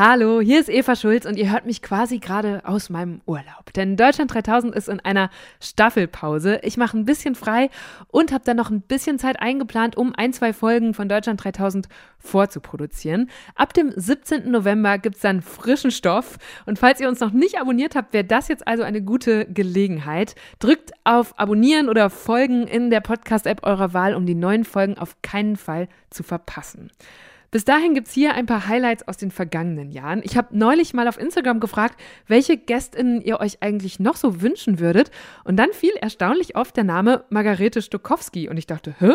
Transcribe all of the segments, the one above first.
Hallo, hier ist Eva Schulz und ihr hört mich quasi gerade aus meinem Urlaub. Denn Deutschland 3000 ist in einer Staffelpause. Ich mache ein bisschen frei und habe dann noch ein bisschen Zeit eingeplant, um ein, zwei Folgen von Deutschland 3000 vorzuproduzieren. Ab dem 17. November gibt es dann frischen Stoff. Und falls ihr uns noch nicht abonniert habt, wäre das jetzt also eine gute Gelegenheit. Drückt auf Abonnieren oder Folgen in der Podcast-App eurer Wahl, um die neuen Folgen auf keinen Fall zu verpassen. Bis dahin gibt es hier ein paar Highlights aus den vergangenen Jahren. Ich habe neulich mal auf Instagram gefragt, welche GästInnen ihr euch eigentlich noch so wünschen würdet. Und dann fiel erstaunlich oft der Name Margarete Stokowski. Und ich dachte, hä?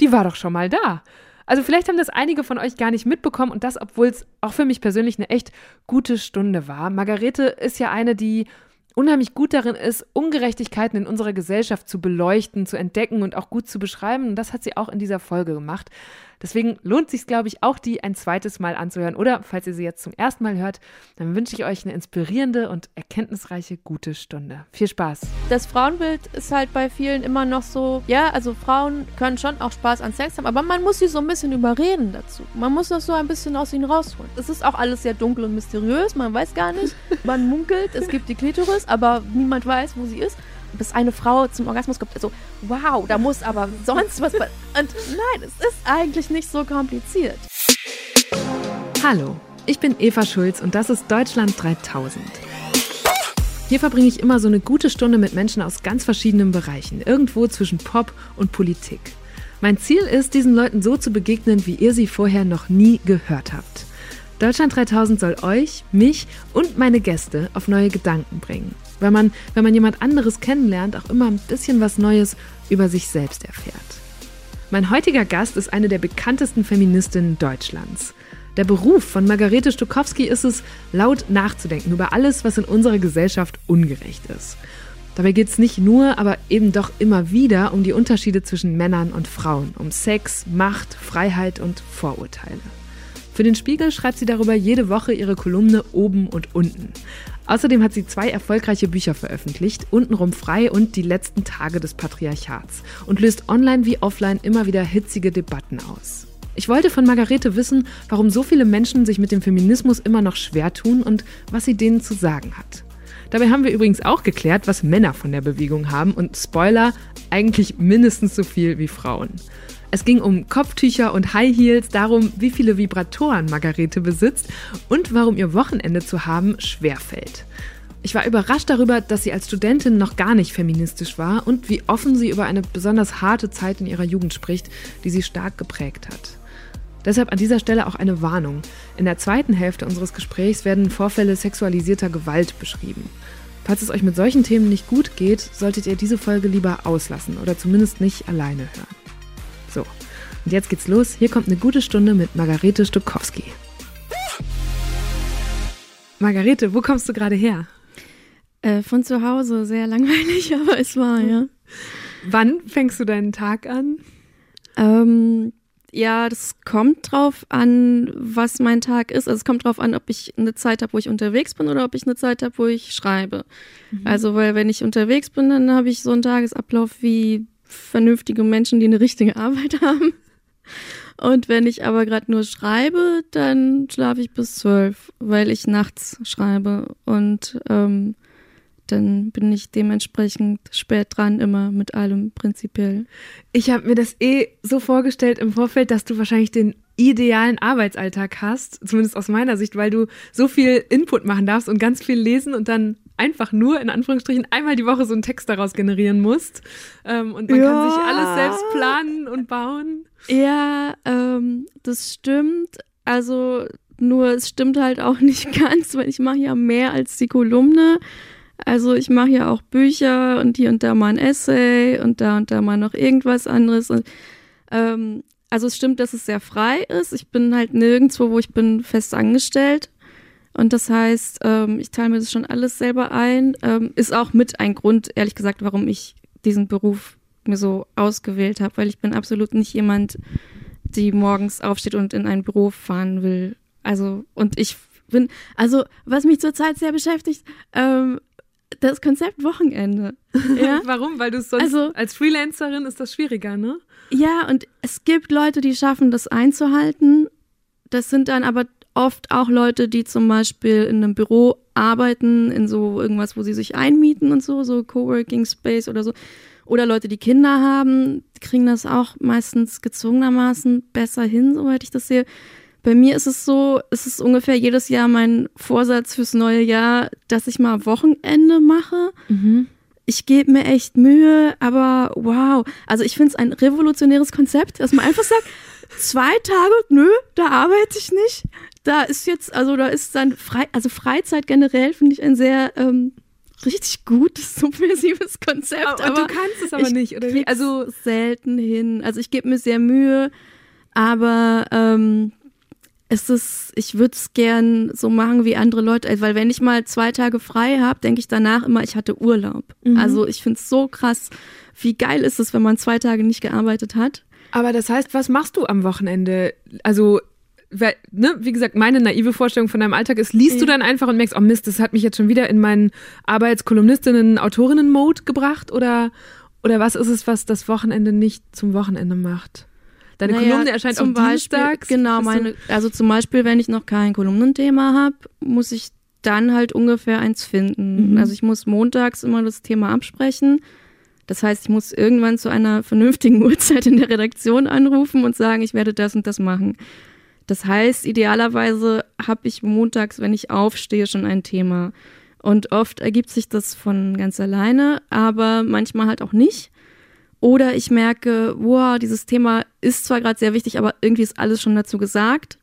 Die war doch schon mal da. Also vielleicht haben das einige von euch gar nicht mitbekommen und das, obwohl es auch für mich persönlich eine echt gute Stunde war. Margarete ist ja eine, die unheimlich gut darin ist, Ungerechtigkeiten in unserer Gesellschaft zu beleuchten, zu entdecken und auch gut zu beschreiben. Und das hat sie auch in dieser Folge gemacht. Deswegen lohnt sich, glaube ich, auch die ein zweites Mal anzuhören. Oder falls ihr sie jetzt zum ersten Mal hört, dann wünsche ich euch eine inspirierende und erkenntnisreiche gute Stunde. Viel Spaß. Das Frauenbild ist halt bei vielen immer noch so, ja, also Frauen können schon auch Spaß an Sex haben, aber man muss sie so ein bisschen überreden dazu. Man muss das so ein bisschen aus ihnen rausholen. Es ist auch alles sehr dunkel und mysteriös, man weiß gar nicht. Man munkelt, es gibt die Klitoris, aber niemand weiß, wo sie ist bis eine Frau zum Orgasmus kommt. Also, wow, da muss aber sonst was. Und nein, es ist eigentlich nicht so kompliziert. Hallo, ich bin Eva Schulz und das ist Deutschland 3000. Hier verbringe ich immer so eine gute Stunde mit Menschen aus ganz verschiedenen Bereichen, irgendwo zwischen Pop und Politik. Mein Ziel ist, diesen Leuten so zu begegnen, wie ihr sie vorher noch nie gehört habt. Deutschland 3000 soll euch, mich und meine Gäste auf neue Gedanken bringen weil man, wenn man jemand anderes kennenlernt, auch immer ein bisschen was Neues über sich selbst erfährt. Mein heutiger Gast ist eine der bekanntesten Feministinnen Deutschlands. Der Beruf von Margarete Stokowski ist es, laut nachzudenken über alles, was in unserer Gesellschaft ungerecht ist. Dabei geht es nicht nur, aber eben doch immer wieder um die Unterschiede zwischen Männern und Frauen, um Sex, Macht, Freiheit und Vorurteile. Für den Spiegel schreibt sie darüber jede Woche ihre Kolumne oben und unten. Außerdem hat sie zwei erfolgreiche Bücher veröffentlicht, Untenrum frei und Die letzten Tage des Patriarchats, und löst online wie offline immer wieder hitzige Debatten aus. Ich wollte von Margarete wissen, warum so viele Menschen sich mit dem Feminismus immer noch schwer tun und was sie denen zu sagen hat. Dabei haben wir übrigens auch geklärt, was Männer von der Bewegung haben und Spoiler, eigentlich mindestens so viel wie Frauen. Es ging um Kopftücher und High Heels, darum, wie viele Vibratoren Margarete besitzt und warum ihr Wochenende zu haben schwerfällt. Ich war überrascht darüber, dass sie als Studentin noch gar nicht feministisch war und wie offen sie über eine besonders harte Zeit in ihrer Jugend spricht, die sie stark geprägt hat. Deshalb an dieser Stelle auch eine Warnung. In der zweiten Hälfte unseres Gesprächs werden Vorfälle sexualisierter Gewalt beschrieben. Falls es euch mit solchen Themen nicht gut geht, solltet ihr diese Folge lieber auslassen oder zumindest nicht alleine hören. So, und jetzt geht's los. Hier kommt eine gute Stunde mit Margarete Stokowski. Margarete, wo kommst du gerade her? Äh, von zu Hause, sehr langweilig, aber es war, ja. Wann fängst du deinen Tag an? Ähm, ja, das kommt drauf an, was mein Tag ist. Also es kommt drauf an, ob ich eine Zeit habe, wo ich unterwegs bin oder ob ich eine Zeit habe, wo ich schreibe. Mhm. Also, weil wenn ich unterwegs bin, dann habe ich so einen Tagesablauf wie vernünftige Menschen, die eine richtige Arbeit haben. Und wenn ich aber gerade nur schreibe, dann schlafe ich bis zwölf, weil ich nachts schreibe. Und ähm, dann bin ich dementsprechend spät dran immer mit allem prinzipiell. Ich habe mir das eh so vorgestellt im Vorfeld, dass du wahrscheinlich den idealen Arbeitsalltag hast, zumindest aus meiner Sicht, weil du so viel Input machen darfst und ganz viel lesen und dann einfach nur in Anführungsstrichen einmal die Woche so einen Text daraus generieren musst. Ähm, und man ja. kann sich alles selbst planen und bauen. Ja, ähm, das stimmt. Also nur es stimmt halt auch nicht ganz, weil ich mache ja mehr als die Kolumne. Also ich mache ja auch Bücher und hier und da mal ein Essay und da und da mal noch irgendwas anderes. Und, ähm, also es stimmt, dass es sehr frei ist. Ich bin halt nirgendwo, wo ich bin fest angestellt. Und das heißt, ähm, ich teile mir das schon alles selber ein. Ähm, ist auch mit ein Grund, ehrlich gesagt, warum ich diesen Beruf mir so ausgewählt habe, weil ich bin absolut nicht jemand, die morgens aufsteht und in ein Büro fahren will. Also, und ich bin, also, was mich zurzeit sehr beschäftigt, ähm, das Konzept Wochenende. Ja? Warum? Weil du sonst also, als Freelancerin ist das schwieriger, ne? Ja, und es gibt Leute, die schaffen das einzuhalten. Das sind dann aber oft auch Leute, die zum Beispiel in einem Büro arbeiten, in so irgendwas, wo sie sich einmieten und so, so Coworking Space oder so. Oder Leute, die Kinder haben, kriegen das auch meistens gezwungenermaßen besser hin, soweit ich das sehe. Bei mir ist es so, es ist ungefähr jedes Jahr mein Vorsatz fürs neue Jahr, dass ich mal Wochenende mache. Mhm. Ich gebe mir echt Mühe, aber wow. Also ich finde es ein revolutionäres Konzept, dass man einfach sagt, zwei Tage, nö, da arbeite ich nicht. Da ist jetzt, also da ist dann frei, also Freizeit generell finde ich ein sehr ähm, richtig gutes, subversives Konzept. Aber, aber du kannst es aber nicht, oder wie? Also selten hin. Also ich gebe mir sehr Mühe, aber ähm, es ist, ich würde es gern so machen wie andere Leute, weil wenn ich mal zwei Tage frei habe, denke ich danach immer, ich hatte Urlaub. Mhm. Also ich finde es so krass, wie geil ist es, wenn man zwei Tage nicht gearbeitet hat. Aber das heißt, was machst du am Wochenende? Also weil, ne, wie gesagt, meine naive Vorstellung von deinem Alltag ist, liest ja. du dann einfach und merkst, oh Mist, das hat mich jetzt schon wieder in meinen Arbeitskolumnistinnen, Autorinnen-Mode gebracht oder, oder was ist es, was das Wochenende nicht zum Wochenende macht? Deine naja, Kolumne erscheint am Dienstags. Genau, meine, also zum Beispiel, wenn ich noch kein Kolumnenthema habe, muss ich dann halt ungefähr eins finden. Mhm. Also ich muss montags immer das Thema absprechen. Das heißt, ich muss irgendwann zu einer vernünftigen Uhrzeit in der Redaktion anrufen und sagen, ich werde das und das machen. Das heißt, idealerweise habe ich montags, wenn ich aufstehe, schon ein Thema. Und oft ergibt sich das von ganz alleine, aber manchmal halt auch nicht. Oder ich merke, wow, dieses Thema ist zwar gerade sehr wichtig, aber irgendwie ist alles schon dazu gesagt.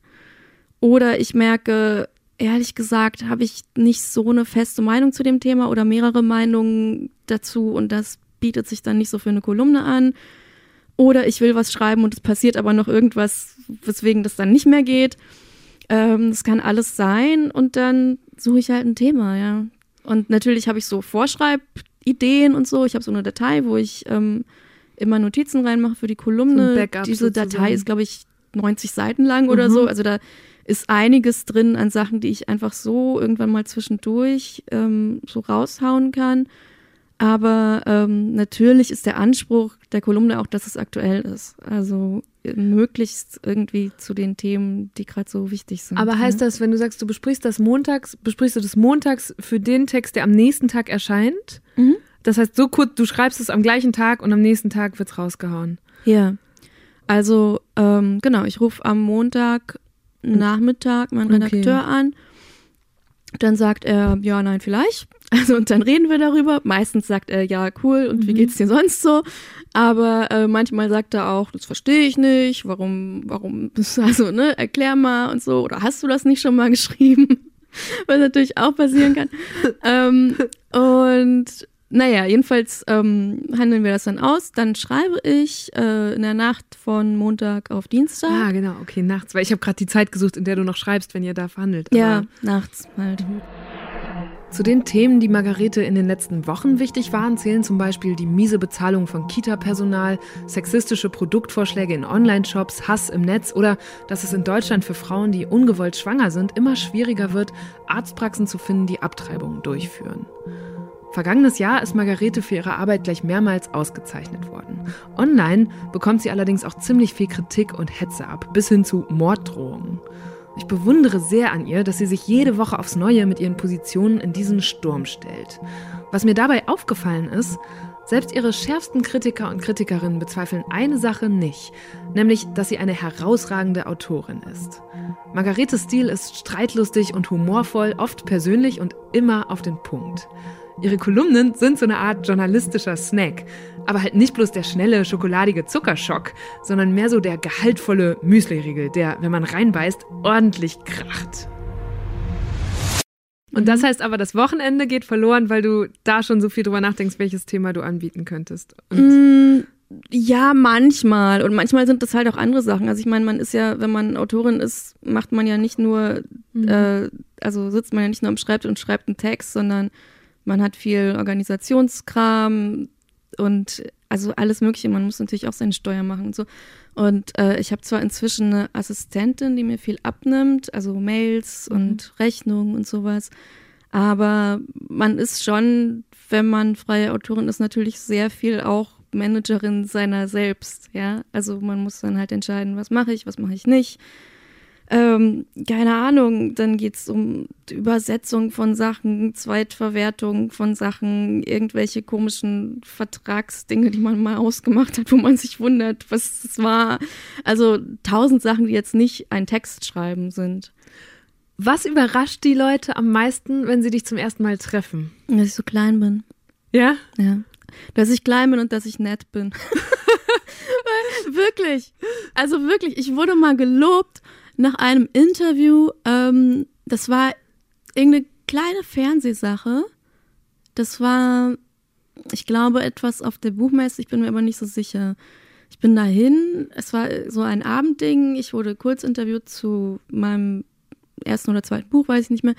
Oder ich merke, ehrlich gesagt, habe ich nicht so eine feste Meinung zu dem Thema oder mehrere Meinungen dazu und das bietet sich dann nicht so für eine Kolumne an. Oder ich will was schreiben und es passiert aber noch irgendwas, weswegen das dann nicht mehr geht. Ähm, das kann alles sein und dann suche ich halt ein Thema, ja. Und natürlich habe ich so Vorschreibideen und so. Ich habe so eine Datei, wo ich ähm, immer Notizen reinmache für die Kolumne. Diese sozusagen. Datei ist, glaube ich, 90 Seiten lang oder mhm. so. Also da ist einiges drin an Sachen, die ich einfach so irgendwann mal zwischendurch ähm, so raushauen kann. Aber ähm, natürlich ist der Anspruch der Kolumne auch, dass es aktuell ist. Also möglichst irgendwie zu den Themen, die gerade so wichtig sind. Aber heißt das, wenn du sagst, du besprichst das montags, besprichst du das montags für den Text, der am nächsten Tag erscheint? Mhm. Das heißt, so kurz, du schreibst es am gleichen Tag und am nächsten Tag wird es rausgehauen. Ja. Also, ähm, genau, ich rufe am Montag Nachmittag meinen Redakteur okay. an. Dann sagt er, ja, nein, vielleicht. Also, und dann reden wir darüber. Meistens sagt er, ja, cool, und mhm. wie geht's dir sonst so? Aber äh, manchmal sagt er auch, das verstehe ich nicht, warum, warum, also, ne, erklär mal und so. Oder hast du das nicht schon mal geschrieben? Was natürlich auch passieren kann. ähm, und naja, jedenfalls ähm, handeln wir das dann aus. Dann schreibe ich äh, in der Nacht von Montag auf Dienstag. Ah, genau, okay, nachts. Weil ich habe gerade die Zeit gesucht, in der du noch schreibst, wenn ihr da verhandelt. ja, nachts halt. Zu den Themen, die Margarete in den letzten Wochen wichtig waren, zählen zum Beispiel die miese Bezahlung von Kita-Personal, sexistische Produktvorschläge in Online-Shops, Hass im Netz oder dass es in Deutschland für Frauen, die ungewollt schwanger sind, immer schwieriger wird, Arztpraxen zu finden, die Abtreibungen durchführen. Vergangenes Jahr ist Margarete für ihre Arbeit gleich mehrmals ausgezeichnet worden. Online bekommt sie allerdings auch ziemlich viel Kritik und Hetze ab, bis hin zu Morddrohungen. Ich bewundere sehr an ihr, dass sie sich jede Woche aufs Neue mit ihren Positionen in diesen Sturm stellt. Was mir dabei aufgefallen ist, selbst ihre schärfsten Kritiker und Kritikerinnen bezweifeln eine Sache nicht, nämlich, dass sie eine herausragende Autorin ist. Margaretes Stil ist streitlustig und humorvoll, oft persönlich und immer auf den Punkt. Ihre Kolumnen sind so eine Art journalistischer Snack. Aber halt nicht bloß der schnelle, schokoladige Zuckerschock, sondern mehr so der gehaltvolle Müsliriegel, der, wenn man reinbeißt, ordentlich kracht. Und das mhm. heißt aber, das Wochenende geht verloren, weil du da schon so viel drüber nachdenkst, welches Thema du anbieten könntest. Mm, ja, manchmal. Und manchmal sind das halt auch andere Sachen. Also ich meine, man ist ja, wenn man Autorin ist, macht man ja nicht nur, mhm. äh, also sitzt man ja nicht nur am Schreibtisch und schreibt einen Text, sondern man hat viel Organisationskram und also alles Mögliche. Man muss natürlich auch seine Steuer machen und so. Und äh, ich habe zwar inzwischen eine Assistentin, die mir viel abnimmt, also Mails mhm. und Rechnungen und sowas. Aber man ist schon, wenn man freie Autorin ist, natürlich sehr viel auch Managerin seiner selbst, ja. Also man muss dann halt entscheiden, was mache ich, was mache ich nicht. Ähm, keine Ahnung, dann geht es um Übersetzung von Sachen, Zweitverwertung von Sachen, irgendwelche komischen Vertragsdinge, die man mal ausgemacht hat, wo man sich wundert, was es war. Also tausend Sachen, die jetzt nicht ein Text schreiben sind. Was überrascht die Leute am meisten, wenn sie dich zum ersten Mal treffen? Dass ich so klein bin. Ja? Ja. Dass ich klein bin und dass ich nett bin. wirklich. Also wirklich, ich wurde mal gelobt nach einem Interview, ähm, das war irgendeine kleine Fernsehsache. Das war, ich glaube, etwas auf der Buchmesse, ich bin mir aber nicht so sicher. Ich bin dahin, es war so ein Abendding, ich wurde kurz interviewt zu meinem ersten oder zweiten Buch, weiß ich nicht mehr.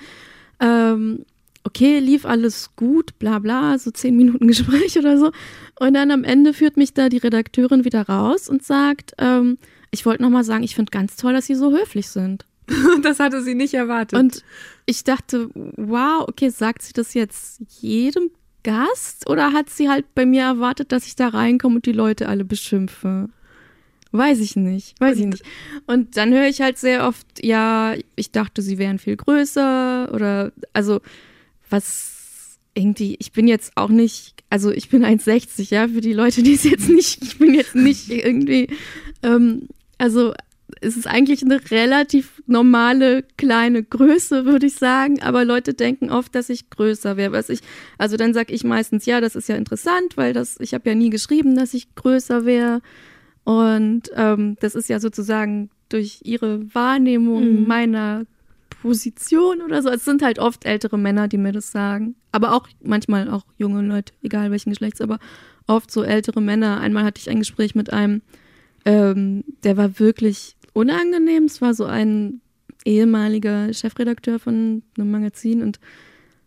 Ähm, okay, lief alles gut, bla bla, so zehn Minuten Gespräch oder so. Und dann am Ende führt mich da die Redakteurin wieder raus und sagt, ähm, ich wollte nochmal sagen, ich finde ganz toll, dass Sie so höflich sind. das hatte sie nicht erwartet. Und ich dachte, wow, okay, sagt sie das jetzt jedem Gast oder hat sie halt bei mir erwartet, dass ich da reinkomme und die Leute alle beschimpfe? Weiß ich nicht, weiß ich nicht. Und dann höre ich halt sehr oft, ja, ich dachte, sie wären viel größer oder also was irgendwie, ich bin jetzt auch nicht, also ich bin 1,60, ja, für die Leute, die es jetzt nicht, ich bin jetzt nicht irgendwie, ähm, also es ist eigentlich eine relativ normale kleine Größe, würde ich sagen. Aber Leute denken oft, dass ich größer wäre. Was ich, also dann sage ich meistens, ja, das ist ja interessant, weil das, ich habe ja nie geschrieben, dass ich größer wäre. Und ähm, das ist ja sozusagen durch ihre Wahrnehmung mhm. meiner Position oder so. Es sind halt oft ältere Männer, die mir das sagen. Aber auch manchmal auch junge Leute, egal welchen Geschlechts, aber oft so ältere Männer. Einmal hatte ich ein Gespräch mit einem, ähm, der war wirklich unangenehm. Es war so ein ehemaliger Chefredakteur von einem Magazin und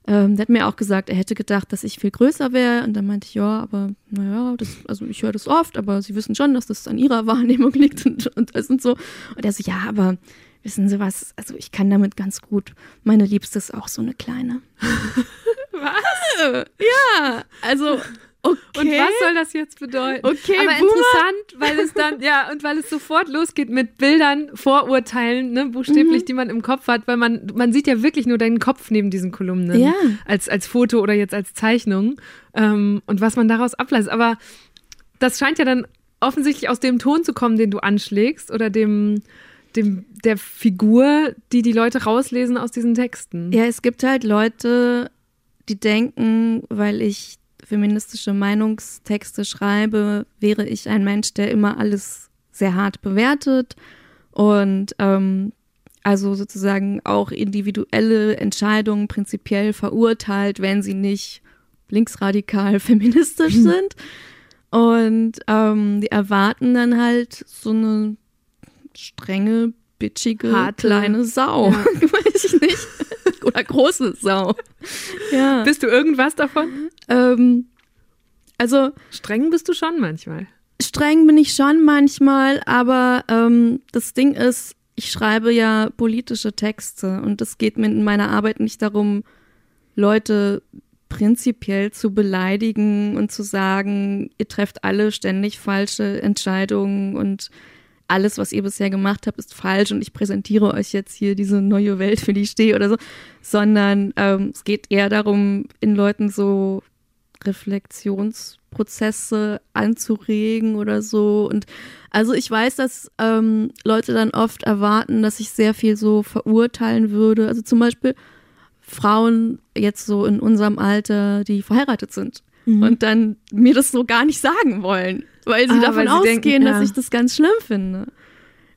ähm, der hat mir auch gesagt, er hätte gedacht, dass ich viel größer wäre. Und dann meinte ich, ja, aber naja, das, also ich höre das oft, aber sie wissen schon, dass das an ihrer Wahrnehmung liegt und, und das und so. Und er so, ja, aber wissen Sie was, also ich kann damit ganz gut. Meine Liebste ist auch so eine kleine. was? Ja, also Okay. Und was soll das jetzt bedeuten? Okay, aber Boomer. interessant, weil es dann, ja, und weil es sofort losgeht mit Bildern, Vorurteilen, ne, buchstäblich, mhm. die man im Kopf hat, weil man, man sieht ja wirklich nur deinen Kopf neben diesen Kolumnen. Ja. Als, als Foto oder jetzt als Zeichnung. Ähm, und was man daraus ableitet. Aber das scheint ja dann offensichtlich aus dem Ton zu kommen, den du anschlägst oder dem, dem, der Figur, die die Leute rauslesen aus diesen Texten. Ja, es gibt halt Leute, die denken, weil ich feministische Meinungstexte schreibe, wäre ich ein Mensch, der immer alles sehr hart bewertet und ähm, also sozusagen auch individuelle Entscheidungen prinzipiell verurteilt, wenn sie nicht linksradikal feministisch sind. Und ähm, die erwarten dann halt so eine strenge, bitchige, Harte. kleine Sau. Ja. Weiß ich nicht. Oder große Sau. Ja. Bist du irgendwas davon? Ähm, also. Streng bist du schon manchmal. Streng bin ich schon manchmal, aber ähm, das Ding ist, ich schreibe ja politische Texte und es geht mir in meiner Arbeit nicht darum, Leute prinzipiell zu beleidigen und zu sagen, ihr trefft alle ständig falsche Entscheidungen und alles, was ihr bisher gemacht habt, ist falsch und ich präsentiere euch jetzt hier diese neue Welt, für die ich stehe oder so, sondern ähm, es geht eher darum, in Leuten so Reflexionsprozesse anzuregen oder so. Und also ich weiß, dass ähm, Leute dann oft erwarten, dass ich sehr viel so verurteilen würde. Also zum Beispiel Frauen jetzt so in unserem Alter, die verheiratet sind mhm. und dann mir das so gar nicht sagen wollen, weil sie ah, davon weil sie ausgehen, denken, ja. dass ich das ganz schlimm finde.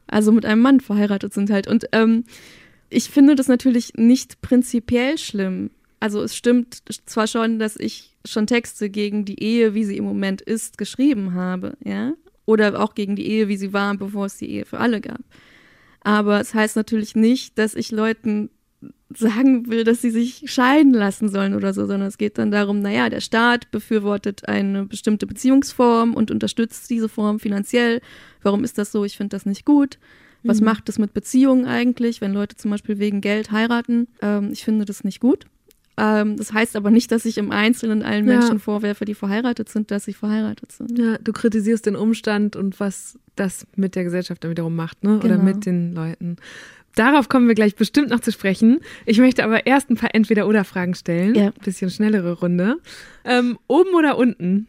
Also mit einem Mann verheiratet sind halt. Und ähm, ich finde das natürlich nicht prinzipiell schlimm. Also es stimmt zwar schon, dass ich schon Texte gegen die Ehe, wie sie im Moment ist, geschrieben habe, ja, oder auch gegen die Ehe, wie sie war, bevor es die Ehe für alle gab. Aber es heißt natürlich nicht, dass ich Leuten sagen will, dass sie sich scheiden lassen sollen oder so, sondern es geht dann darum, naja, der Staat befürwortet eine bestimmte Beziehungsform und unterstützt diese Form finanziell. Warum ist das so? Ich finde das nicht gut. Was mhm. macht es mit Beziehungen eigentlich, wenn Leute zum Beispiel wegen Geld heiraten? Ähm, ich finde das nicht gut. Ähm, das heißt aber nicht, dass ich im Einzelnen allen ja. Menschen vorwerfe, die verheiratet sind, dass sie verheiratet sind. Ja, du kritisierst den Umstand und was das mit der Gesellschaft dann wiederum macht, ne? Oder genau. mit den Leuten. Darauf kommen wir gleich bestimmt noch zu sprechen. Ich möchte aber erst ein paar Entweder-Oder-Fragen stellen. Ja. Bisschen schnellere Runde. Ähm, oben oder unten?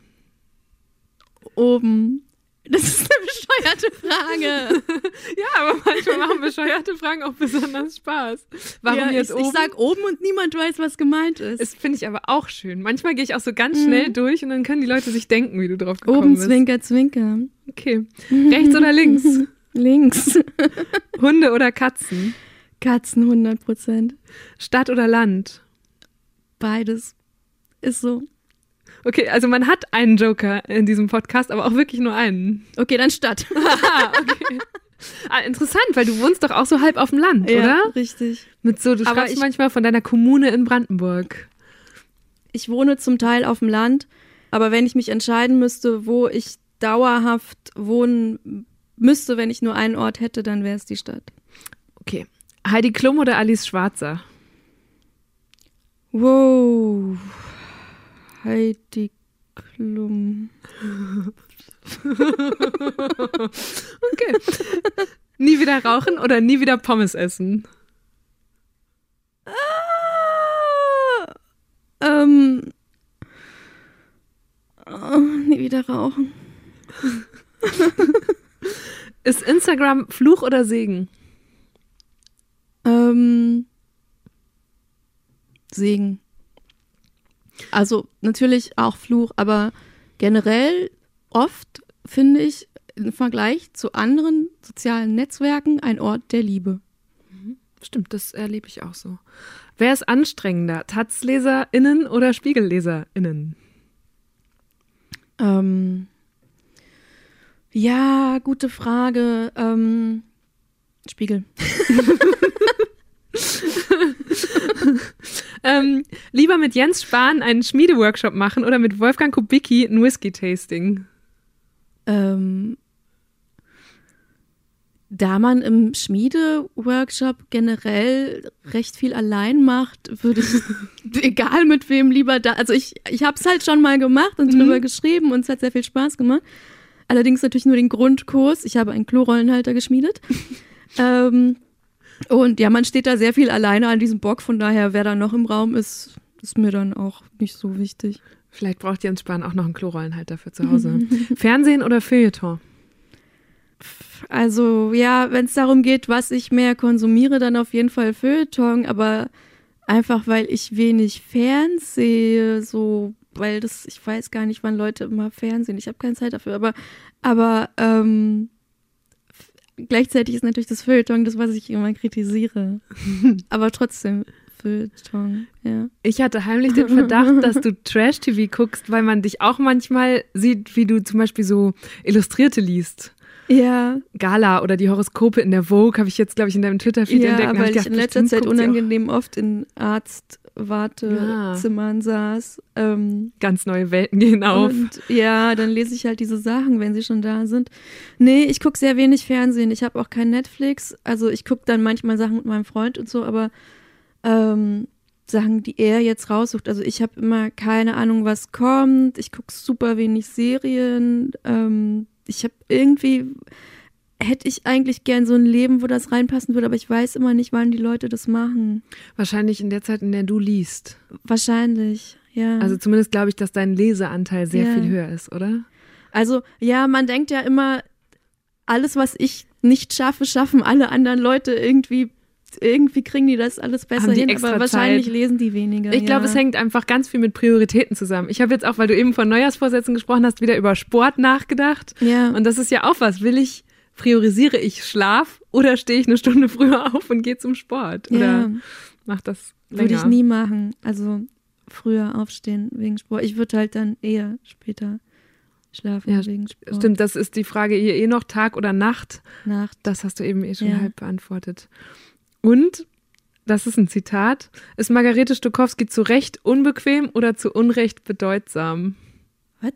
Oben. Das ist eine bescheuerte Frage. Ja, aber manchmal machen bescheuerte Fragen auch besonders Spaß. Warum ja, jetzt ich, oben? ich sag oben und niemand weiß, was gemeint ist. das finde ich aber auch schön. Manchmal gehe ich auch so ganz schnell durch und dann können die Leute sich denken, wie du drauf gekommen oben bist. Zwinker, Zwinker. Okay. Rechts oder links? Links. Hunde oder Katzen? Katzen 100 Prozent. Stadt oder Land? Beides. Ist so. Okay, also man hat einen Joker in diesem Podcast, aber auch wirklich nur einen. Okay, dann Stadt. Ah, okay. Ah, interessant, weil du wohnst doch auch so halb auf dem Land, oder? richtig. Mit so, du Aber schreibst ich- manchmal von deiner Kommune in Brandenburg. Ich wohne zum Teil auf dem Land, aber wenn ich mich entscheiden müsste, wo ich dauerhaft wohnen müsste, wenn ich nur einen Ort hätte, dann wäre es die Stadt. Okay. Heidi Klum oder Alice Schwarzer? Wow. Heidi Klum. Okay. nie wieder rauchen oder nie wieder Pommes essen? Ah, ähm. Oh, nie wieder rauchen. Ist Instagram Fluch oder Segen? Ähm. Segen. Also natürlich auch Fluch, aber generell oft finde ich im Vergleich zu anderen sozialen Netzwerken ein Ort der Liebe. Stimmt, das erlebe ich auch so. Wer ist anstrengender? TatzleserInnen oder SpiegelleserInnen? Ähm, ja, gute Frage. Ähm, Spiegel. Ähm, lieber mit Jens Spahn einen Schmiedeworkshop machen oder mit Wolfgang Kubicki ein Whisky-Tasting? Ähm, da man im Schmiedeworkshop generell recht viel allein macht, würde ich, egal mit wem, lieber da. Also ich, ich habe es halt schon mal gemacht und drüber geschrieben und es hat sehr viel Spaß gemacht. Allerdings natürlich nur den Grundkurs. Ich habe einen Klorollenhalter geschmiedet. ähm, und ja, man steht da sehr viel alleine an diesem Bock. Von daher, wer da noch im Raum ist, ist mir dann auch nicht so wichtig. Vielleicht braucht Jens Spahn auch noch einen Klorollenhalter für zu Hause. Fernsehen oder Feuilleton? Also ja, wenn es darum geht, was ich mehr konsumiere, dann auf jeden Fall Feuilleton, aber einfach weil ich wenig fernsehe, so, weil das, ich weiß gar nicht, wann Leute immer Fernsehen, ich habe keine Zeit dafür, aber, aber ähm, gleichzeitig ist natürlich das Feuilleton das, was ich immer kritisiere. aber trotzdem Feuilleton, ja. Ich hatte heimlich den Verdacht, dass du Trash-TV guckst, weil man dich auch manchmal sieht, wie du zum Beispiel so Illustrierte liest. Ja, Gala oder die Horoskope in der Vogue habe ich jetzt, glaube ich, in deinem Twitter-Feed ja, entdeckt. Weil ich gedacht, in letzter Zeit unangenehm oft in Arztwartezimmern saß. Ähm, Ganz neue Welten gehen auf. Und ja, dann lese ich halt diese Sachen, wenn sie schon da sind. Nee, ich gucke sehr wenig Fernsehen. Ich habe auch kein Netflix. Also ich gucke dann manchmal Sachen mit meinem Freund und so, aber ähm, Sachen, die er jetzt raussucht. Also ich habe immer keine Ahnung, was kommt. Ich gucke super wenig Serien. Ähm, ich habe irgendwie, hätte ich eigentlich gern so ein Leben, wo das reinpassen würde, aber ich weiß immer nicht, wann die Leute das machen. Wahrscheinlich in der Zeit, in der du liest. Wahrscheinlich, ja. Also zumindest glaube ich, dass dein Leseanteil sehr Ja. viel höher ist, oder? Also, ja, man denkt ja immer, alles, was ich nicht schaffe, schaffen alle anderen Leute irgendwie. Irgendwie kriegen die das alles besser hin, aber wahrscheinlich Zeit. lesen die weniger. Ich glaube, ja. es hängt einfach ganz viel mit Prioritäten zusammen. Ich habe jetzt auch, weil du eben von Neujahrsvorsätzen gesprochen hast, wieder über Sport nachgedacht. Ja. Und das ist ja auch was. Will ich, priorisiere ich Schlaf oder stehe ich eine Stunde früher auf und gehe zum Sport? Oder ja, mach das länger? würde ich nie machen. Also früher aufstehen wegen Sport. Ich würde halt dann eher später schlafen Ja, wegen Sport. Stimmt, das ist die Frage hier eh noch Tag oder Nacht. Nacht. Das hast du eben eh schon Ja. halb beantwortet. Und, das ist ein Zitat, ist Margarete Stokowski zu Recht unbequem oder zu Unrecht bedeutsam? Was?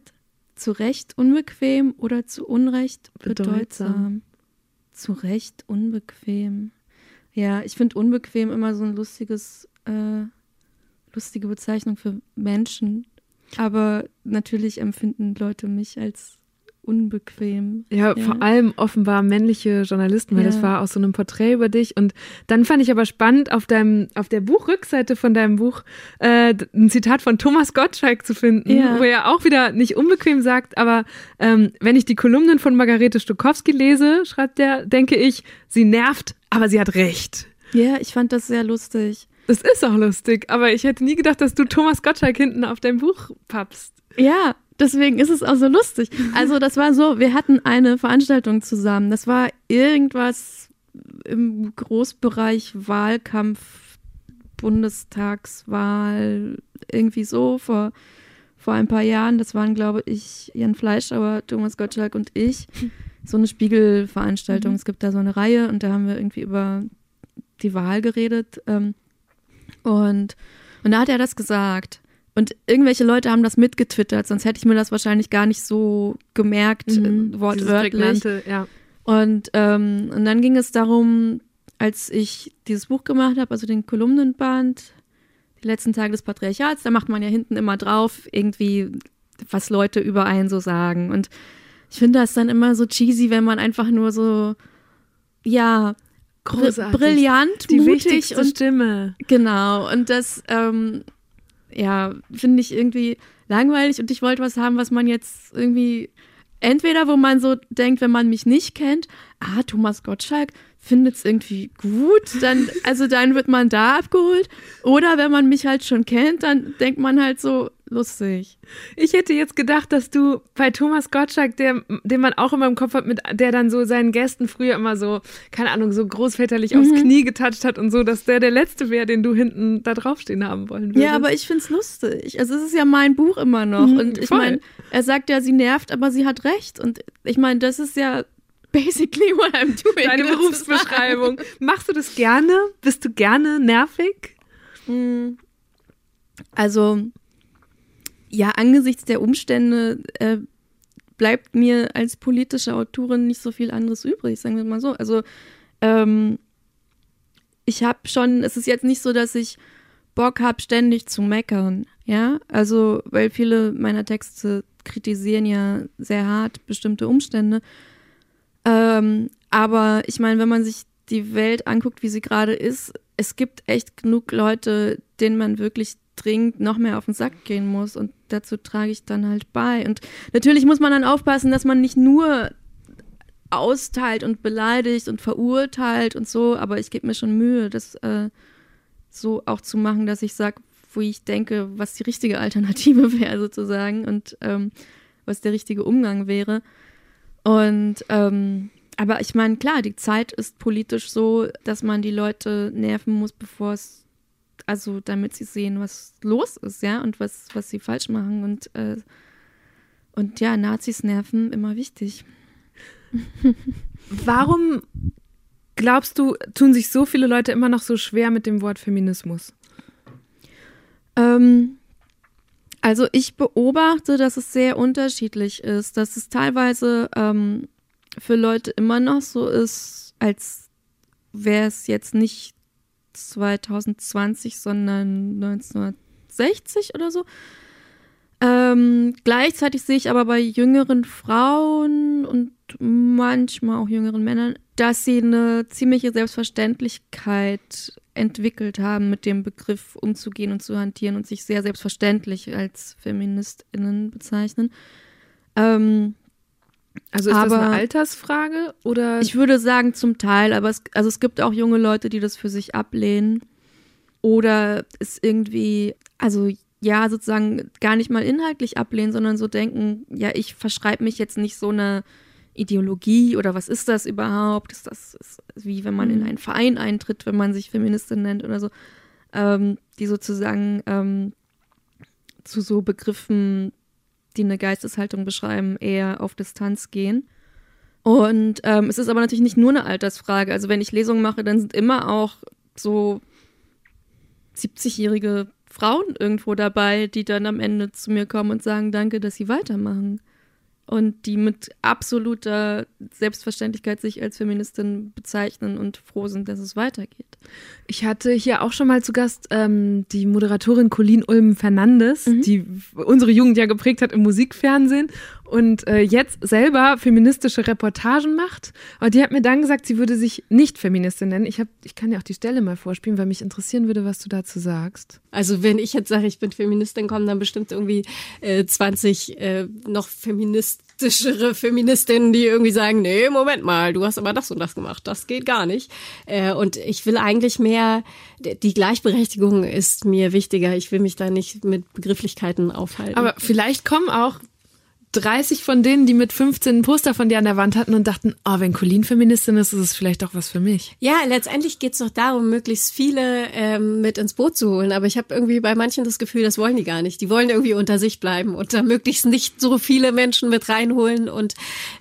Zu Recht unbequem oder zu Unrecht Bedeutsam. bedeutsam? Zu Recht unbequem. Ja, ich finde unbequem immer so ein lustiges, äh, lustige Bezeichnung für Menschen. Aber natürlich empfinden Leute mich als unbequem. Ja, ja, vor allem offenbar männliche Journalisten, weil ja. das war aus so einem Porträt über dich. Und dann fand ich aber spannend, auf deinem, auf der Buchrückseite von deinem Buch äh, ein Zitat von Thomas Gottschalk zu finden, ja. wo er auch wieder nicht unbequem sagt, aber ähm, wenn ich die Kolumnen von Margarete Stokowski lese, schreibt er, denke ich, sie nervt, aber sie hat recht. Ja, ich fand das sehr lustig. Das ist auch lustig, aber ich hätte nie gedacht, dass du Thomas Gottschalk hinten auf deinem Buch pappst. Ja, deswegen ist es auch so lustig. Also das war so, wir hatten eine Veranstaltung zusammen. Das war irgendwas im Großbereich Wahlkampf, Bundestagswahl, irgendwie so vor, vor ein paar Jahren. Das waren, glaube ich, Jan Fleischauer, Thomas Gottschalk und ich. So eine Spiegelveranstaltung. Mhm. Es gibt da so eine Reihe und da haben wir irgendwie über die Wahl geredet. Ähm, und, und da hat er das gesagt. Und irgendwelche Leute haben das mitgetwittert, sonst hätte ich mir das wahrscheinlich gar nicht so gemerkt, mhm, wortwörtlich. Ja. Und, ähm, und dann ging es darum, als ich dieses Buch gemacht habe, also den Kolumnenband, die letzten Tage des Patriarchats, da macht man ja hinten immer drauf, irgendwie, was Leute über einen so sagen. Und ich finde das dann immer so cheesy, wenn man einfach nur so, ja, Großartig. brillant, die mutig und Stimme. Genau. Und das, ähm, ja, finde ich irgendwie langweilig und ich wollte was haben, was man jetzt irgendwie entweder, wo man so denkt, wenn man mich nicht kennt, ah, Thomas Gottschalk findet es irgendwie gut, dann, also dann wird man da abgeholt. Oder wenn man mich halt schon kennt, dann denkt man halt so, lustig. Ich hätte jetzt gedacht, dass du bei Thomas Gottschalk, der, den man auch immer im Kopf hat, mit, der dann so seinen Gästen früher immer so, keine Ahnung, so großväterlich mhm. aufs Knie getatscht hat und so, dass der der Letzte wäre, den du hinten da draufstehen haben wollen würdest. Ja, aber ich finde es lustig. Also es ist ja mein Buch immer noch. Mhm, und ich meine, er sagt ja, sie nervt, aber sie hat recht. Und ich meine, das ist ja basically what I'm doing. Deine Berufsbeschreibung. Machst du das gerne? Bist du gerne nervig? Mhm. Also ja, angesichts der Umstände äh, bleibt mir als politische Autorin nicht so viel anderes übrig, sagen wir mal so. Also ähm, ich habe schon, es ist jetzt nicht so, dass ich Bock habe, ständig zu meckern, ja. Also, weil viele meiner Texte kritisieren ja sehr hart bestimmte Umstände. Ähm, aber ich meine, wenn man sich die Welt anguckt, wie sie gerade ist, es gibt echt genug Leute, denen man wirklich dringend noch mehr auf den Sack gehen muss. Und dazu trage ich dann halt bei. Und natürlich muss man dann aufpassen, dass man nicht nur austeilt und beleidigt und verurteilt und so, aber ich gebe mir schon Mühe, das äh, so auch zu machen, dass ich sage, wo ich denke, was die richtige Alternative wäre sozusagen und ähm, was der richtige Umgang wäre. Und ähm, aber ich meine, klar, die Zeit ist politisch so, dass man die Leute nerven muss, bevor es also damit sie sehen, was los ist, ja, und was, was sie falsch machen. Und, äh, und ja, Nazis nerven immer wichtig. Warum glaubst du, tun sich so viele Leute immer noch so schwer mit dem Wort Feminismus? Ähm, also ich beobachte, dass es sehr unterschiedlich ist, dass es teilweise ähm, für Leute immer noch so ist, als wäre es jetzt nicht 2020, sondern 1960 oder so. Ähm, gleichzeitig sehe ich aber bei jüngeren Frauen und manchmal auch jüngeren Männern, dass sie eine ziemliche Selbstverständlichkeit entwickelt haben, mit dem Begriff umzugehen und zu hantieren und sich sehr selbstverständlich als FeministInnen bezeichnen. Ähm, also ist aber das eine Altersfrage oder? Ich würde sagen zum Teil, aber es, also es gibt auch junge Leute, die das für sich ablehnen oder es irgendwie, also ja, sozusagen gar nicht mal inhaltlich ablehnen, sondern so denken, ja, ich verschreibe mich jetzt nicht so eine Ideologie oder was ist das überhaupt? Ist das ist wie wenn man in mhm. einen Verein eintritt, wenn man sich Feministin nennt oder so, ähm, die sozusagen ähm, zu so Begriffen die eine Geisteshaltung beschreiben, eher auf Distanz gehen. Und ähm, es ist aber natürlich nicht nur eine Altersfrage. Also wenn ich Lesungen mache, dann sind immer auch so 70-jährige Frauen irgendwo dabei, die dann am Ende zu mir kommen und sagen, danke, dass sie weitermachen und die mit absoluter Selbstverständlichkeit sich als Feministin bezeichnen und froh sind, dass es weitergeht. Ich hatte hier auch schon mal zu Gast ähm, die Moderatorin Colleen Ulm Fernandes, mhm. die unsere Jugend ja geprägt hat im Musikfernsehen. Und äh, jetzt selber feministische Reportagen macht. Aber die hat mir dann gesagt, sie würde sich nicht Feministin nennen. Ich, hab, ich kann ja auch die Stelle mal vorspielen, weil mich interessieren würde, was du dazu sagst. Also wenn ich jetzt sage, ich bin Feministin, kommen dann bestimmt irgendwie äh, 20 äh, noch feministischere Feministinnen, die irgendwie sagen, nee, Moment mal, du hast aber das und das gemacht, das geht gar nicht. Äh, und ich will eigentlich mehr, die Gleichberechtigung ist mir wichtiger. Ich will mich da nicht mit Begrifflichkeiten aufhalten. Aber vielleicht kommen auch 30 von denen, die mit 15 ein Poster von dir an der Wand hatten und dachten, oh, wenn Colleen Feministin ist, ist es vielleicht auch was für mich. Ja, letztendlich geht's doch darum, möglichst viele ähm, mit ins Boot zu holen. Aber ich habe irgendwie bei manchen das Gefühl, das wollen die gar nicht. Die wollen irgendwie unter sich bleiben und da möglichst nicht so viele Menschen mit reinholen und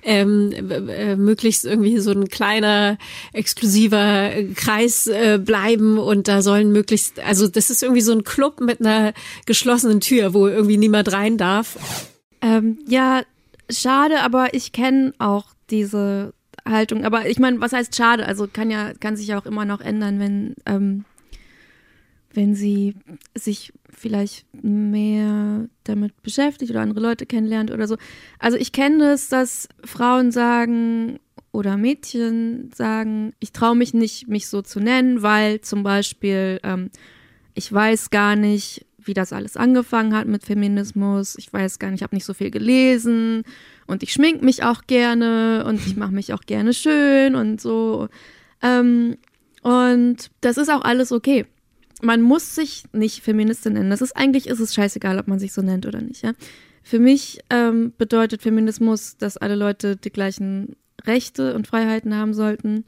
ähm, äh, möglichst irgendwie so ein kleiner, exklusiver Kreis äh, bleiben und da sollen möglichst, also das ist irgendwie so ein Club mit einer geschlossenen Tür, wo irgendwie niemand rein darf. Ähm, ja, schade, aber ich kenne auch diese Haltung. Aber ich meine, was heißt schade? Also kann ja, kann sich ja auch immer noch ändern, wenn, ähm, wenn sie sich vielleicht mehr damit beschäftigt oder andere Leute kennenlernt oder so. Also ich kenne es, dass Frauen sagen oder Mädchen sagen, ich traue mich nicht, mich so zu nennen, weil zum Beispiel ähm, ich weiß gar nicht, wie das alles angefangen hat mit Feminismus. Ich weiß gar nicht, ich habe nicht so viel gelesen und ich schmink mich auch gerne und ich mache mich auch gerne schön und so. Ähm, und das ist auch alles okay. Man muss sich nicht Feministin nennen. Das ist eigentlich ist es scheißegal, ob man sich so nennt oder nicht. Ja? Für mich ähm, bedeutet Feminismus, dass alle Leute die gleichen Rechte und Freiheiten haben sollten,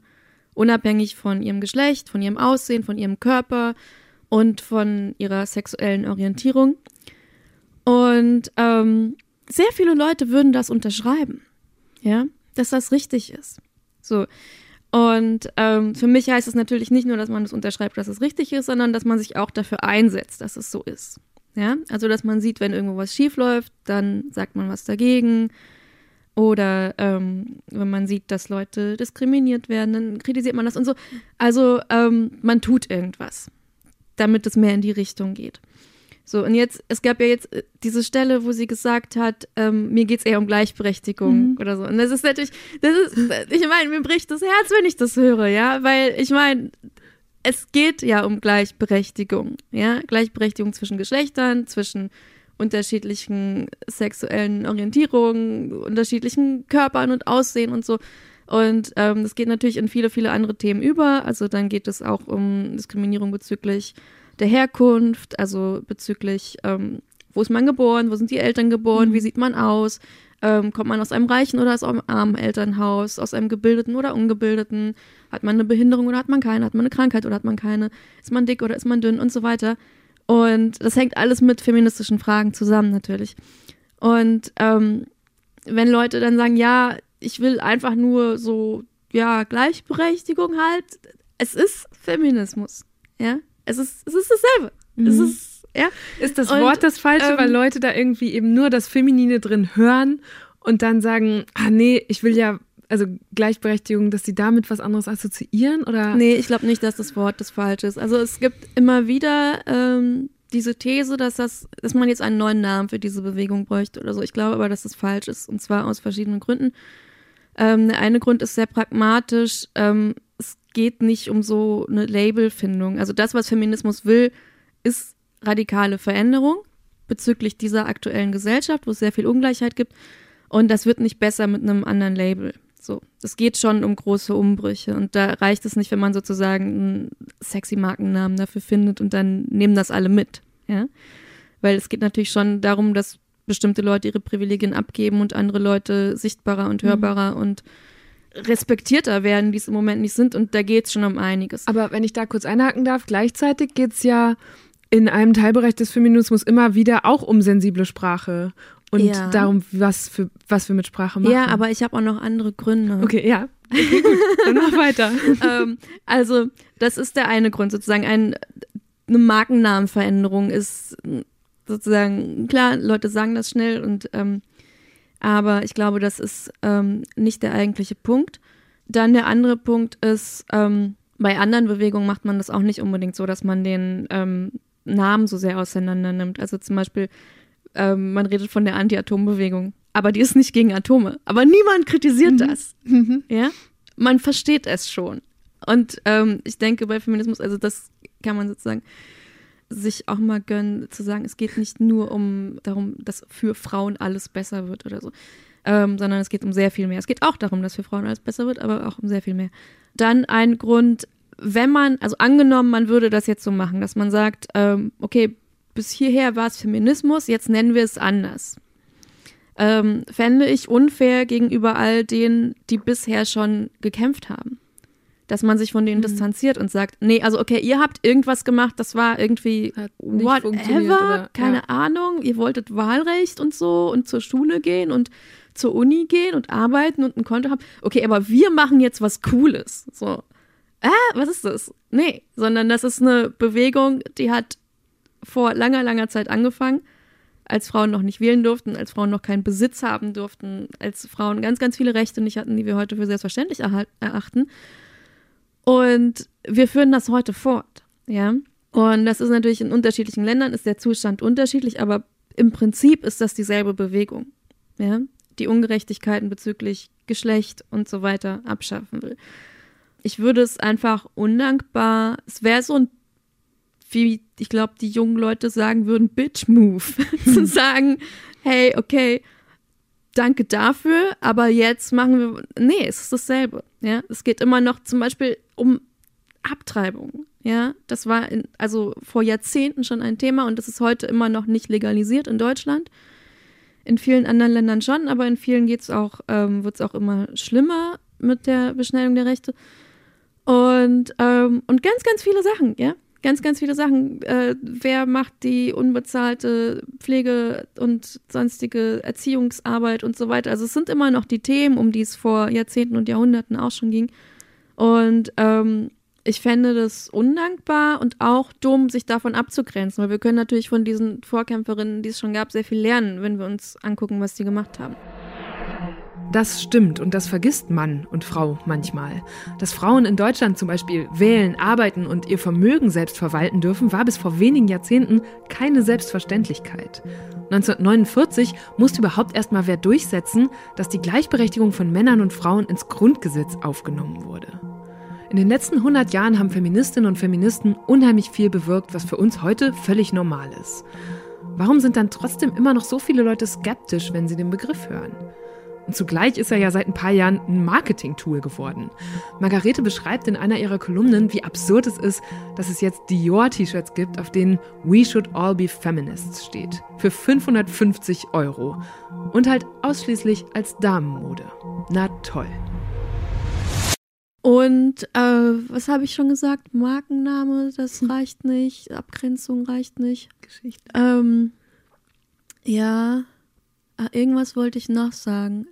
unabhängig von ihrem Geschlecht, von ihrem Aussehen, von ihrem Körper, und von ihrer sexuellen Orientierung. Und ähm, sehr viele Leute würden das unterschreiben, ja, dass das richtig ist. So. Und ähm, für mich heißt es natürlich nicht nur, dass man das unterschreibt, dass es richtig ist, sondern dass man sich auch dafür einsetzt, dass es so ist. Ja, also dass man sieht, wenn irgendwo was schief läuft, dann sagt man was dagegen. Oder ähm, wenn man sieht, dass Leute diskriminiert werden, dann kritisiert man das und so. Also ähm, man tut irgendwas damit es mehr in die Richtung geht. So, und jetzt, es gab ja jetzt äh, diese Stelle, wo sie gesagt hat, ähm, mir geht es eher um Gleichberechtigung mhm. oder so. Und das ist natürlich, das ist, ich meine, mir bricht das Herz, wenn ich das höre, ja, weil ich meine, es geht ja um Gleichberechtigung, ja, Gleichberechtigung zwischen Geschlechtern, zwischen unterschiedlichen sexuellen Orientierungen, unterschiedlichen Körpern und Aussehen und so. Und ähm, das geht natürlich in viele, viele andere Themen über. Also dann geht es auch um Diskriminierung bezüglich der Herkunft, also bezüglich, ähm, wo ist man geboren, wo sind die Eltern geboren, mhm. wie sieht man aus, ähm, kommt man aus einem reichen oder aus einem armen Elternhaus, aus einem gebildeten oder ungebildeten, hat man eine Behinderung oder hat man keine, hat man eine Krankheit oder hat man keine, ist man dick oder ist man dünn und so weiter. Und das hängt alles mit feministischen Fragen zusammen natürlich. Und ähm, wenn Leute dann sagen, ja, ich will einfach nur so, ja, Gleichberechtigung halt. Es ist Feminismus. Ja, es ist, es ist dasselbe. Mhm. Es ist, ja. Ist das und, Wort das Falsche, ähm, weil Leute da irgendwie eben nur das Feminine drin hören und dann sagen, ah nee, ich will ja also Gleichberechtigung, dass sie damit was anderes assoziieren oder? Nee, ich glaube nicht, dass das Wort das Falsche ist. Also es gibt immer wieder ähm, diese These, dass das, dass man jetzt einen neuen Namen für diese Bewegung bräuchte oder so. Ich glaube aber, dass das falsch ist und zwar aus verschiedenen Gründen. Ähm, der eine Grund ist sehr pragmatisch. Ähm, es geht nicht um so eine Labelfindung. Also das, was Feminismus will, ist radikale Veränderung bezüglich dieser aktuellen Gesellschaft, wo es sehr viel Ungleichheit gibt. Und das wird nicht besser mit einem anderen Label. So, es geht schon um große Umbrüche und da reicht es nicht, wenn man sozusagen einen sexy Markennamen dafür findet und dann nehmen das alle mit, ja? Weil es geht natürlich schon darum, dass bestimmte Leute ihre Privilegien abgeben und andere Leute sichtbarer und mhm. hörbarer mhm. und respektierter werden, die es im Moment nicht sind. Und da geht es schon um einiges. Aber wenn ich da kurz einhaken darf, gleichzeitig geht es ja in einem Teilbereich des Feminismus immer wieder auch um sensible Sprache und ja. darum, was, für, was wir mit Sprache machen. Ja, aber ich habe auch noch andere Gründe. Okay, ja. Okay, gut. Dann mach weiter. ähm, also, das ist der eine Grund, sozusagen ein, eine Markennamenveränderung ist sozusagen, klar, Leute sagen das schnell und ähm, aber ich glaube, das ist ähm, nicht der eigentliche Punkt. Dann der andere Punkt ist, ähm, bei anderen Bewegungen macht man das auch nicht unbedingt so, dass man den ähm, Namen so sehr auseinander nimmt. Also zum Beispiel, ähm, man redet von der Anti-Atom-Bewegung. aber die ist nicht gegen Atome. Aber niemand kritisiert mhm. das. Mhm. Ja, man versteht es schon. Und ähm, ich denke bei Feminismus, also das kann man sozusagen sich auch mal gönnen, zu sagen, es geht nicht nur um darum, dass für Frauen alles besser wird oder so, ähm, sondern es geht um sehr viel mehr. Es geht auch darum, dass für Frauen alles besser wird, aber auch um sehr viel mehr. Dann ein Grund, wenn man, also angenommen, man würde das jetzt so machen, dass man sagt, ähm, okay, bis hierher war es Feminismus, jetzt nennen wir es anders. Ähm, fände ich unfair gegenüber all denen, die bisher schon gekämpft haben dass man sich von denen mhm. distanziert und sagt, nee, also okay, ihr habt irgendwas gemacht, das war irgendwie whatever, keine ja. Ahnung, ihr wolltet Wahlrecht und so und zur Schule gehen und zur Uni gehen und arbeiten und ein Konto haben. Okay, aber wir machen jetzt was Cooles. So, äh, was ist das? Nee, sondern das ist eine Bewegung, die hat vor langer, langer Zeit angefangen, als Frauen noch nicht wählen durften, als Frauen noch keinen Besitz haben durften, als Frauen ganz, ganz viele Rechte nicht hatten, die wir heute für selbstverständlich erachten. Und wir führen das heute fort, ja. Und das ist natürlich in unterschiedlichen Ländern ist der Zustand unterschiedlich, aber im Prinzip ist das dieselbe Bewegung, ja, die Ungerechtigkeiten bezüglich Geschlecht und so weiter abschaffen will. Ich würde es einfach undankbar, es wäre so ein, wie ich glaube, die jungen Leute sagen würden, Bitch-Move, zu sagen, hey, okay, danke dafür, aber jetzt machen wir, nee, es ist dasselbe. Ja, es geht immer noch zum Beispiel um Abtreibung. Ja, das war in, also vor Jahrzehnten schon ein Thema und das ist heute immer noch nicht legalisiert in Deutschland. In vielen anderen Ländern schon, aber in vielen geht's auch, ähm, wird es auch immer schlimmer mit der Beschneidung der Rechte. Und, ähm, und ganz, ganz viele Sachen, ja ganz, ganz viele Sachen. Äh, wer macht die unbezahlte Pflege und sonstige Erziehungsarbeit und so weiter? Also es sind immer noch die Themen, um die es vor Jahrzehnten und Jahrhunderten auch schon ging. Und ähm, ich fände das undankbar und auch dumm, sich davon abzugrenzen, weil wir können natürlich von diesen Vorkämpferinnen, die es schon gab, sehr viel lernen, wenn wir uns angucken, was die gemacht haben. Das stimmt und das vergisst Mann und Frau manchmal. Dass Frauen in Deutschland zum Beispiel wählen, arbeiten und ihr Vermögen selbst verwalten dürfen, war bis vor wenigen Jahrzehnten keine Selbstverständlichkeit. 1949 musste überhaupt erst mal wer durchsetzen, dass die Gleichberechtigung von Männern und Frauen ins Grundgesetz aufgenommen wurde. In den letzten 100 Jahren haben Feministinnen und Feministen unheimlich viel bewirkt, was für uns heute völlig normal ist. Warum sind dann trotzdem immer noch so viele Leute skeptisch, wenn sie den Begriff hören? Und zugleich ist er ja seit ein paar Jahren ein Marketing-Tool geworden. Margarete beschreibt in einer ihrer Kolumnen, wie absurd es ist, dass es jetzt Dior-T-Shirts gibt, auf denen We Should All Be Feminists steht. Für 550 Euro. Und halt ausschließlich als Damenmode. Na toll. Und äh, was habe ich schon gesagt? Markenname, das reicht nicht. Abgrenzung reicht nicht. Geschichte. Ähm, ja. Ach, irgendwas wollte ich noch sagen.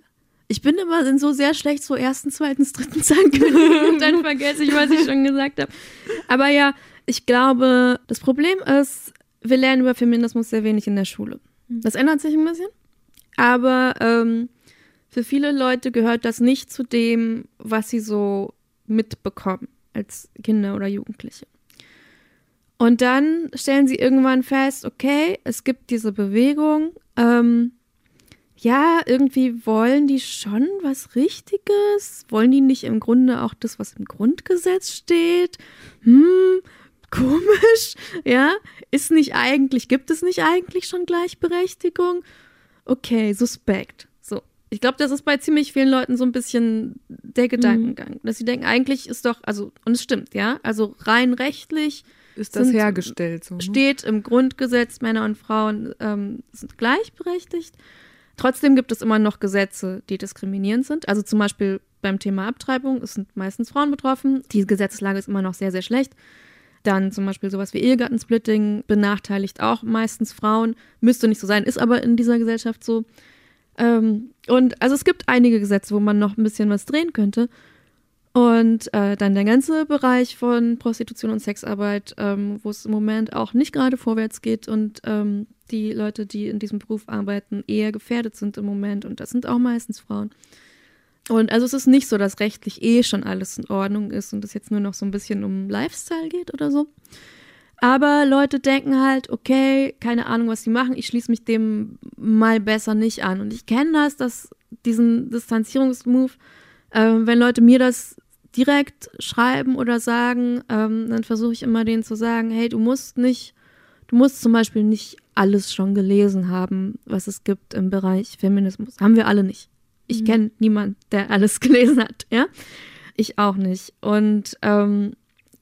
Ich bin immer in so sehr schlecht so ersten, zweiten, dritten Zahlen und dann vergesse ich, was ich schon gesagt habe. Aber ja, ich glaube, das Problem ist, wir lernen über Feminismus sehr wenig in der Schule. Mhm. Das ändert sich ein bisschen. Aber ähm, für viele Leute gehört das nicht zu dem, was sie so mitbekommen als Kinder oder Jugendliche. Und dann stellen sie irgendwann fest, okay, es gibt diese Bewegung, ähm, ja, irgendwie wollen die schon was Richtiges? Wollen die nicht im Grunde auch das, was im Grundgesetz steht? Hm, komisch, ja? Ist nicht eigentlich, gibt es nicht eigentlich schon Gleichberechtigung? Okay, suspekt. So. Ich glaube, das ist bei ziemlich vielen Leuten so ein bisschen der Gedankengang, mhm. dass sie denken, eigentlich ist doch, also, und es stimmt, ja, also rein rechtlich ist das sind, hergestellt. So, ne? Steht im Grundgesetz, Männer und Frauen ähm, sind gleichberechtigt. Trotzdem gibt es immer noch Gesetze, die diskriminierend sind. Also zum Beispiel beim Thema Abtreibung, sind meistens Frauen betroffen. Die Gesetzeslage ist immer noch sehr, sehr schlecht. Dann zum Beispiel sowas wie Ehegattensplitting benachteiligt auch meistens Frauen. Müsste nicht so sein, ist aber in dieser Gesellschaft so. Ähm, und also es gibt einige Gesetze, wo man noch ein bisschen was drehen könnte. Und äh, dann der ganze Bereich von Prostitution und Sexarbeit, ähm, wo es im Moment auch nicht gerade vorwärts geht und ähm, die Leute, die in diesem Beruf arbeiten, eher gefährdet sind im Moment. Und das sind auch meistens Frauen. Und also es ist nicht so, dass rechtlich eh schon alles in Ordnung ist und es jetzt nur noch so ein bisschen um Lifestyle geht oder so. Aber Leute denken halt, okay, keine Ahnung, was sie machen, ich schließe mich dem mal besser nicht an. Und ich kenne das, dass diesen Distanzierungsmove, äh, wenn Leute mir das direkt schreiben oder sagen, ähm, dann versuche ich immer denen zu sagen, hey, du musst nicht, du musst zum Beispiel nicht alles schon gelesen haben, was es gibt im Bereich Feminismus. Haben wir alle nicht. Ich mhm. kenne niemanden, der alles gelesen hat, ja. Ich auch nicht. Und ähm,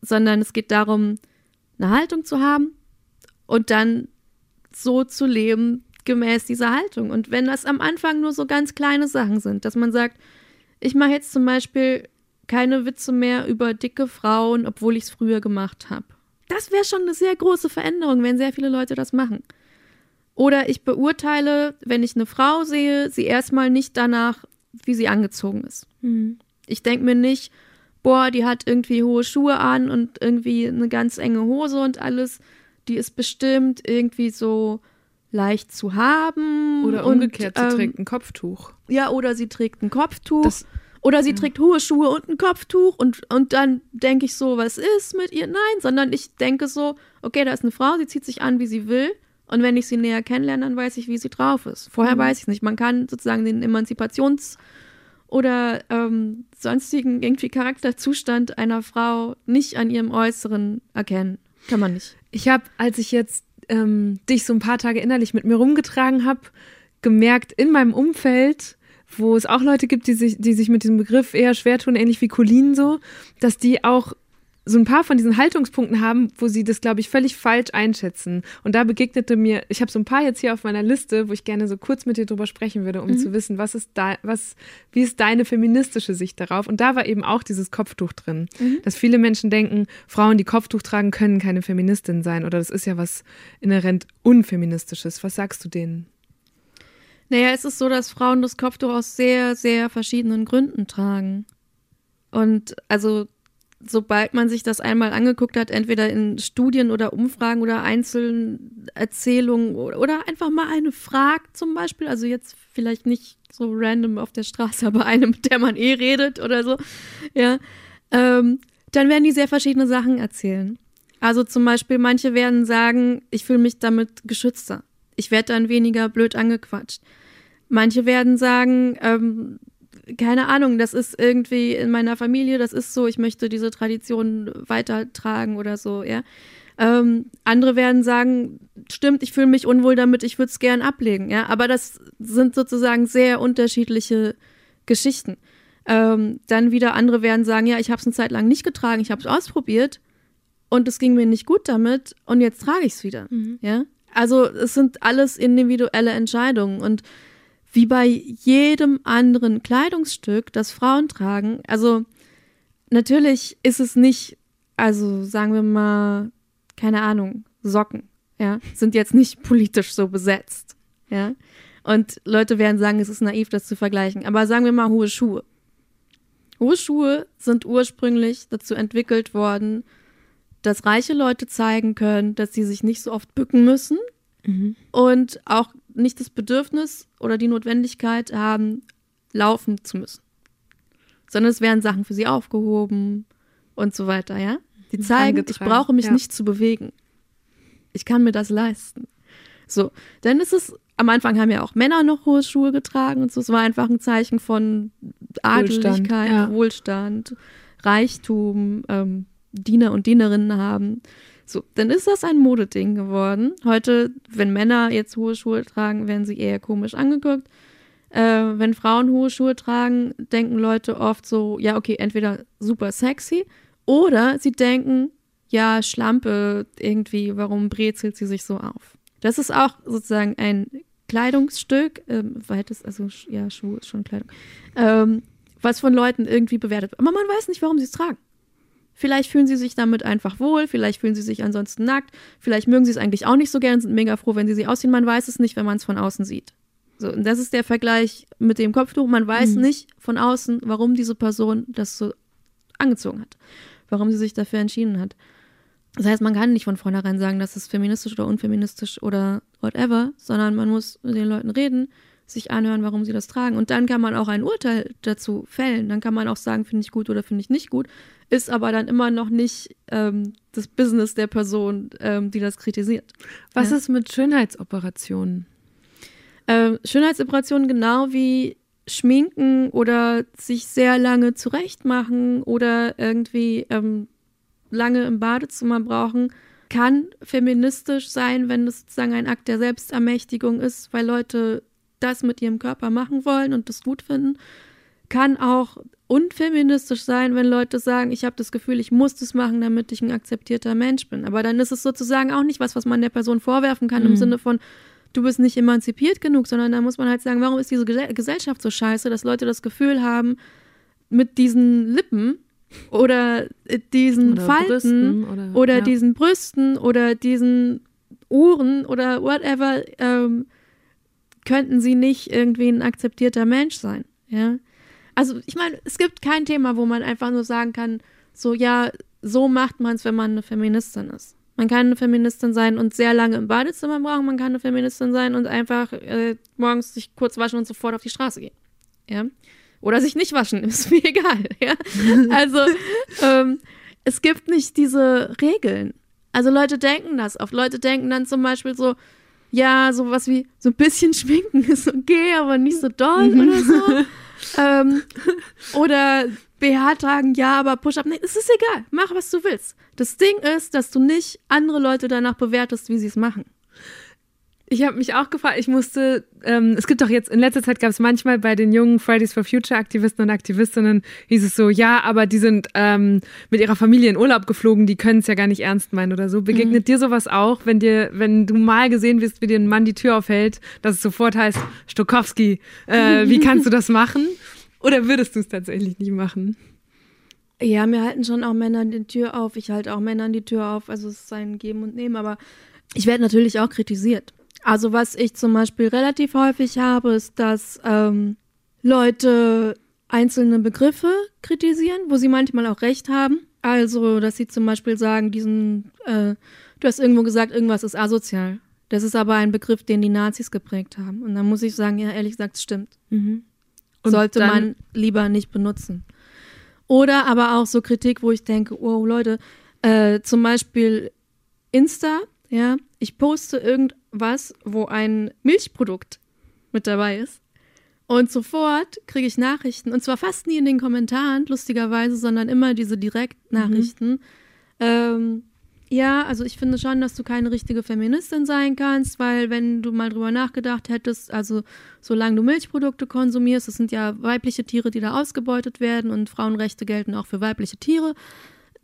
sondern es geht darum, eine Haltung zu haben und dann so zu leben gemäß dieser Haltung. Und wenn das am Anfang nur so ganz kleine Sachen sind, dass man sagt, ich mache jetzt zum Beispiel keine Witze mehr über dicke Frauen, obwohl ich es früher gemacht habe. Das wäre schon eine sehr große Veränderung, wenn sehr viele Leute das machen. Oder ich beurteile, wenn ich eine Frau sehe, sie erstmal nicht danach, wie sie angezogen ist. Mhm. Ich denke mir nicht, boah, die hat irgendwie hohe Schuhe an und irgendwie eine ganz enge Hose und alles. Die ist bestimmt irgendwie so leicht zu haben. Oder umgekehrt, und, ähm, sie trägt ein Kopftuch. Ja, oder sie trägt ein Kopftuch. Das, oder sie trägt hohe Schuhe und ein Kopftuch und, und dann denke ich so, was ist mit ihr? Nein, sondern ich denke so, okay, da ist eine Frau, sie zieht sich an, wie sie will. Und wenn ich sie näher kennenlerne, dann weiß ich, wie sie drauf ist. Vorher mhm. weiß ich nicht. Man kann sozusagen den Emanzipations- oder ähm, sonstigen irgendwie Charakterzustand einer Frau nicht an ihrem Äußeren erkennen. Kann man nicht. Ich habe, als ich jetzt ähm, dich so ein paar Tage innerlich mit mir rumgetragen habe, gemerkt in meinem Umfeld, wo es auch Leute gibt, die sich, die sich mit diesem Begriff eher schwer tun, ähnlich wie Colin so, dass die auch so ein paar von diesen Haltungspunkten haben, wo sie das, glaube ich, völlig falsch einschätzen. Und da begegnete mir, ich habe so ein paar jetzt hier auf meiner Liste, wo ich gerne so kurz mit dir drüber sprechen würde, um mhm. zu wissen, was ist da, was, wie ist deine feministische Sicht darauf? Und da war eben auch dieses Kopftuch drin, mhm. dass viele Menschen denken, Frauen, die Kopftuch tragen, können keine Feministin sein oder das ist ja was inhärent unfeministisches. Was sagst du denen? Naja, es ist so, dass Frauen das Kopftuch aus sehr, sehr verschiedenen Gründen tragen. Und also sobald man sich das einmal angeguckt hat, entweder in Studien oder Umfragen oder einzelnen Erzählungen oder einfach mal eine fragt zum Beispiel, also jetzt vielleicht nicht so random auf der Straße, aber eine, mit der man eh redet oder so, ja, ähm, dann werden die sehr verschiedene Sachen erzählen. Also zum Beispiel, manche werden sagen, ich fühle mich damit geschützter. Ich werde dann weniger blöd angequatscht. Manche werden sagen, ähm, keine Ahnung, das ist irgendwie in meiner Familie, das ist so, ich möchte diese Tradition weitertragen oder so, ja. Ähm, andere werden sagen, stimmt, ich fühle mich unwohl damit, ich würde es gern ablegen, ja. Aber das sind sozusagen sehr unterschiedliche Geschichten. Ähm, dann wieder andere werden sagen, ja, ich habe es eine Zeit lang nicht getragen, ich habe es ausprobiert und es ging mir nicht gut damit und jetzt trage ich es wieder, mhm. ja. Also es sind alles individuelle Entscheidungen und wie bei jedem anderen Kleidungsstück, das Frauen tragen. Also natürlich ist es nicht, also sagen wir mal, keine Ahnung, Socken, ja, sind jetzt nicht politisch so besetzt, ja. Und Leute werden sagen, es ist naiv, das zu vergleichen. Aber sagen wir mal hohe Schuhe. Hohe Schuhe sind ursprünglich dazu entwickelt worden, dass reiche Leute zeigen können, dass sie sich nicht so oft bücken müssen mhm. und auch nicht das Bedürfnis oder die Notwendigkeit haben, laufen zu müssen. Sondern es werden Sachen für sie aufgehoben und so weiter, ja? Die zeigen, ich brauche mich ja. nicht zu bewegen. Ich kann mir das leisten. So, dann ist es, am Anfang haben ja auch Männer noch hohe Schuhe getragen und so, es war einfach ein Zeichen von Adeligkeit, Wohlstand, ja. Wohlstand Reichtum, ähm, Diener und Dienerinnen haben. So, dann ist das ein Modeding geworden. Heute, wenn Männer jetzt hohe Schuhe tragen, werden sie eher komisch angeguckt. Äh, wenn Frauen hohe Schuhe tragen, denken Leute oft so, ja, okay, entweder super sexy oder sie denken, ja, Schlampe irgendwie, warum brezelt sie sich so auf? Das ist auch sozusagen ein Kleidungsstück, ähm, weites, also ja, Schuhe ist schon Kleidung, ähm, was von Leuten irgendwie bewertet wird. Aber man weiß nicht, warum sie es tragen. Vielleicht fühlen sie sich damit einfach wohl, vielleicht fühlen sie sich ansonsten nackt, vielleicht mögen sie es eigentlich auch nicht so gern, sind mega froh, wenn sie sie ausziehen. Man weiß es nicht, wenn man es von außen sieht. So, und das ist der Vergleich mit dem Kopftuch. Man weiß mhm. nicht von außen, warum diese Person das so angezogen hat, warum sie sich dafür entschieden hat. Das heißt, man kann nicht von vornherein sagen, das ist feministisch oder unfeministisch oder whatever, sondern man muss mit den Leuten reden sich anhören, warum sie das tragen. Und dann kann man auch ein Urteil dazu fällen. Dann kann man auch sagen, finde ich gut oder finde ich nicht gut. Ist aber dann immer noch nicht ähm, das Business der Person, ähm, die das kritisiert. Was ja. ist mit Schönheitsoperationen? Ähm, Schönheitsoperationen genau wie Schminken oder sich sehr lange zurechtmachen oder irgendwie ähm, lange im Badezimmer brauchen, kann feministisch sein, wenn es sozusagen ein Akt der Selbstermächtigung ist, weil Leute das mit ihrem Körper machen wollen und das gut finden. Kann auch unfeministisch sein, wenn Leute sagen, ich habe das Gefühl, ich muss das machen, damit ich ein akzeptierter Mensch bin. Aber dann ist es sozusagen auch nicht was, was man der Person vorwerfen kann, mhm. im Sinne von, du bist nicht emanzipiert genug, sondern da muss man halt sagen, warum ist diese Gesellschaft so scheiße, dass Leute das Gefühl haben, mit diesen Lippen oder diesen oder Falten Brüsten oder, oder ja. diesen Brüsten oder diesen Uhren oder whatever, ähm, könnten sie nicht irgendwie ein akzeptierter Mensch sein. Ja. Also ich meine, es gibt kein Thema, wo man einfach nur sagen kann, so ja, so macht man es, wenn man eine Feministin ist. Man kann eine Feministin sein und sehr lange im Badezimmer brauchen. Man kann eine Feministin sein und einfach äh, morgens sich kurz waschen und sofort auf die Straße gehen. Ja. Oder sich nicht waschen, ist mir egal. Ja? Also ähm, es gibt nicht diese Regeln. Also Leute denken das oft. Leute denken dann zum Beispiel so, ja, sowas wie so ein bisschen schminken ist okay, aber nicht so doll mhm. oder so. ähm, oder BH tragen, ja, aber Push-Up, nee, es ist egal. Mach, was du willst. Das Ding ist, dass du nicht andere Leute danach bewertest, wie sie es machen. Ich habe mich auch gefragt, ich musste, ähm, es gibt doch jetzt, in letzter Zeit gab es manchmal bei den jungen Fridays for Future Aktivisten und Aktivistinnen, hieß es so, ja, aber die sind ähm, mit ihrer Familie in Urlaub geflogen, die können es ja gar nicht ernst meinen oder so. Begegnet mhm. dir sowas auch, wenn dir, wenn du mal gesehen wirst, wie dir ein Mann die Tür aufhält, dass es sofort heißt, Stokowski, äh, wie kannst du das machen? Oder würdest du es tatsächlich nicht machen? Ja, mir halten schon auch Männer die Tür auf. Ich halte auch Männern die Tür auf. Also es ist ein Geben und Nehmen, aber ich werde natürlich auch kritisiert. Also was ich zum Beispiel relativ häufig habe, ist, dass ähm, Leute einzelne Begriffe kritisieren, wo sie manchmal auch recht haben. Also, dass sie zum Beispiel sagen, diesen, äh, du hast irgendwo gesagt, irgendwas ist asozial. Das ist aber ein Begriff, den die Nazis geprägt haben. Und dann muss ich sagen, ja, ehrlich gesagt, es stimmt. Mhm. Sollte man lieber nicht benutzen. Oder aber auch so Kritik, wo ich denke, oh Leute, äh, zum Beispiel Insta, ja, ich poste irgendwas, wo ein Milchprodukt mit dabei ist. Und sofort kriege ich Nachrichten, und zwar fast nie in den Kommentaren, lustigerweise, sondern immer diese Direktnachrichten. Mhm. Ähm, ja, also ich finde schon, dass du keine richtige Feministin sein kannst, weil wenn du mal drüber nachgedacht hättest, also solange du Milchprodukte konsumierst, das sind ja weibliche Tiere, die da ausgebeutet werden und Frauenrechte gelten auch für weibliche Tiere,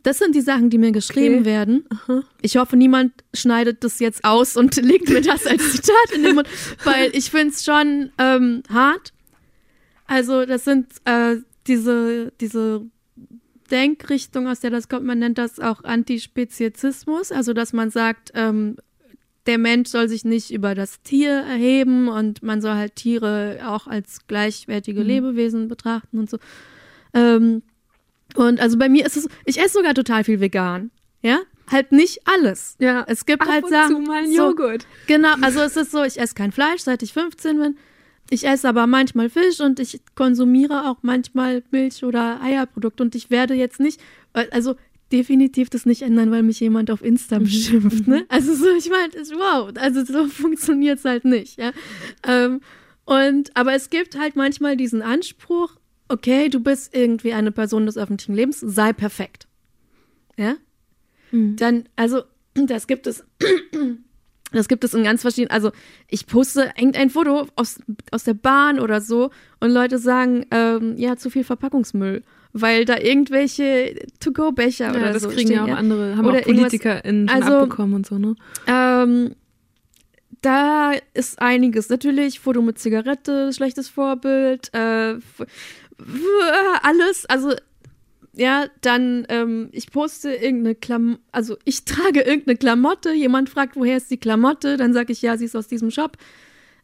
das sind die Sachen, die mir geschrieben okay. werden. Aha. Ich hoffe, niemand schneidet das jetzt aus und legt mir das als Zitat in den Mund, weil ich finde es schon ähm, hart. Also das sind äh, diese, diese Denkrichtung, aus der das kommt, man nennt das auch Antispezizismus, also dass man sagt, ähm, der Mensch soll sich nicht über das Tier erheben und man soll halt Tiere auch als gleichwertige mhm. Lebewesen betrachten und so. Ähm, und also bei mir ist es, ich esse sogar total viel vegan. Ja, halt nicht alles. Ja, es gibt Ab halt und Sachen. Zu mal so, Joghurt. Genau, also es ist so, ich esse kein Fleisch, seit ich 15 bin. Ich esse aber manchmal Fisch und ich konsumiere auch manchmal Milch oder Eierprodukte und ich werde jetzt nicht, äh, also definitiv das nicht ändern, weil mich jemand auf Insta mhm. beschimpft. Ne? Also so, ich meine, wow, also so funktioniert es halt nicht. Ja? Ähm, und aber es gibt halt manchmal diesen Anspruch, okay, du bist irgendwie eine Person des öffentlichen Lebens, sei perfekt. Ja? Mhm. Dann, also, das gibt es. Das gibt es in ganz verschiedenen, also ich poste irgendein Foto aus, aus der Bahn oder so und Leute sagen, ähm, ja, zu viel Verpackungsmüll, weil da irgendwelche To-Go-Becher ja, oder das so kriegen stehen, ja auch andere, haben oder auch PolitikerInnen schon also, abbekommen und so, ne? Ähm, da ist einiges. Natürlich, Foto mit Zigarette, schlechtes Vorbild, äh, alles, also ja, dann ähm, ich poste irgendeine Klamotte, also ich trage irgendeine Klamotte, jemand fragt, woher ist die Klamotte, dann sage ich, ja, sie ist aus diesem Shop.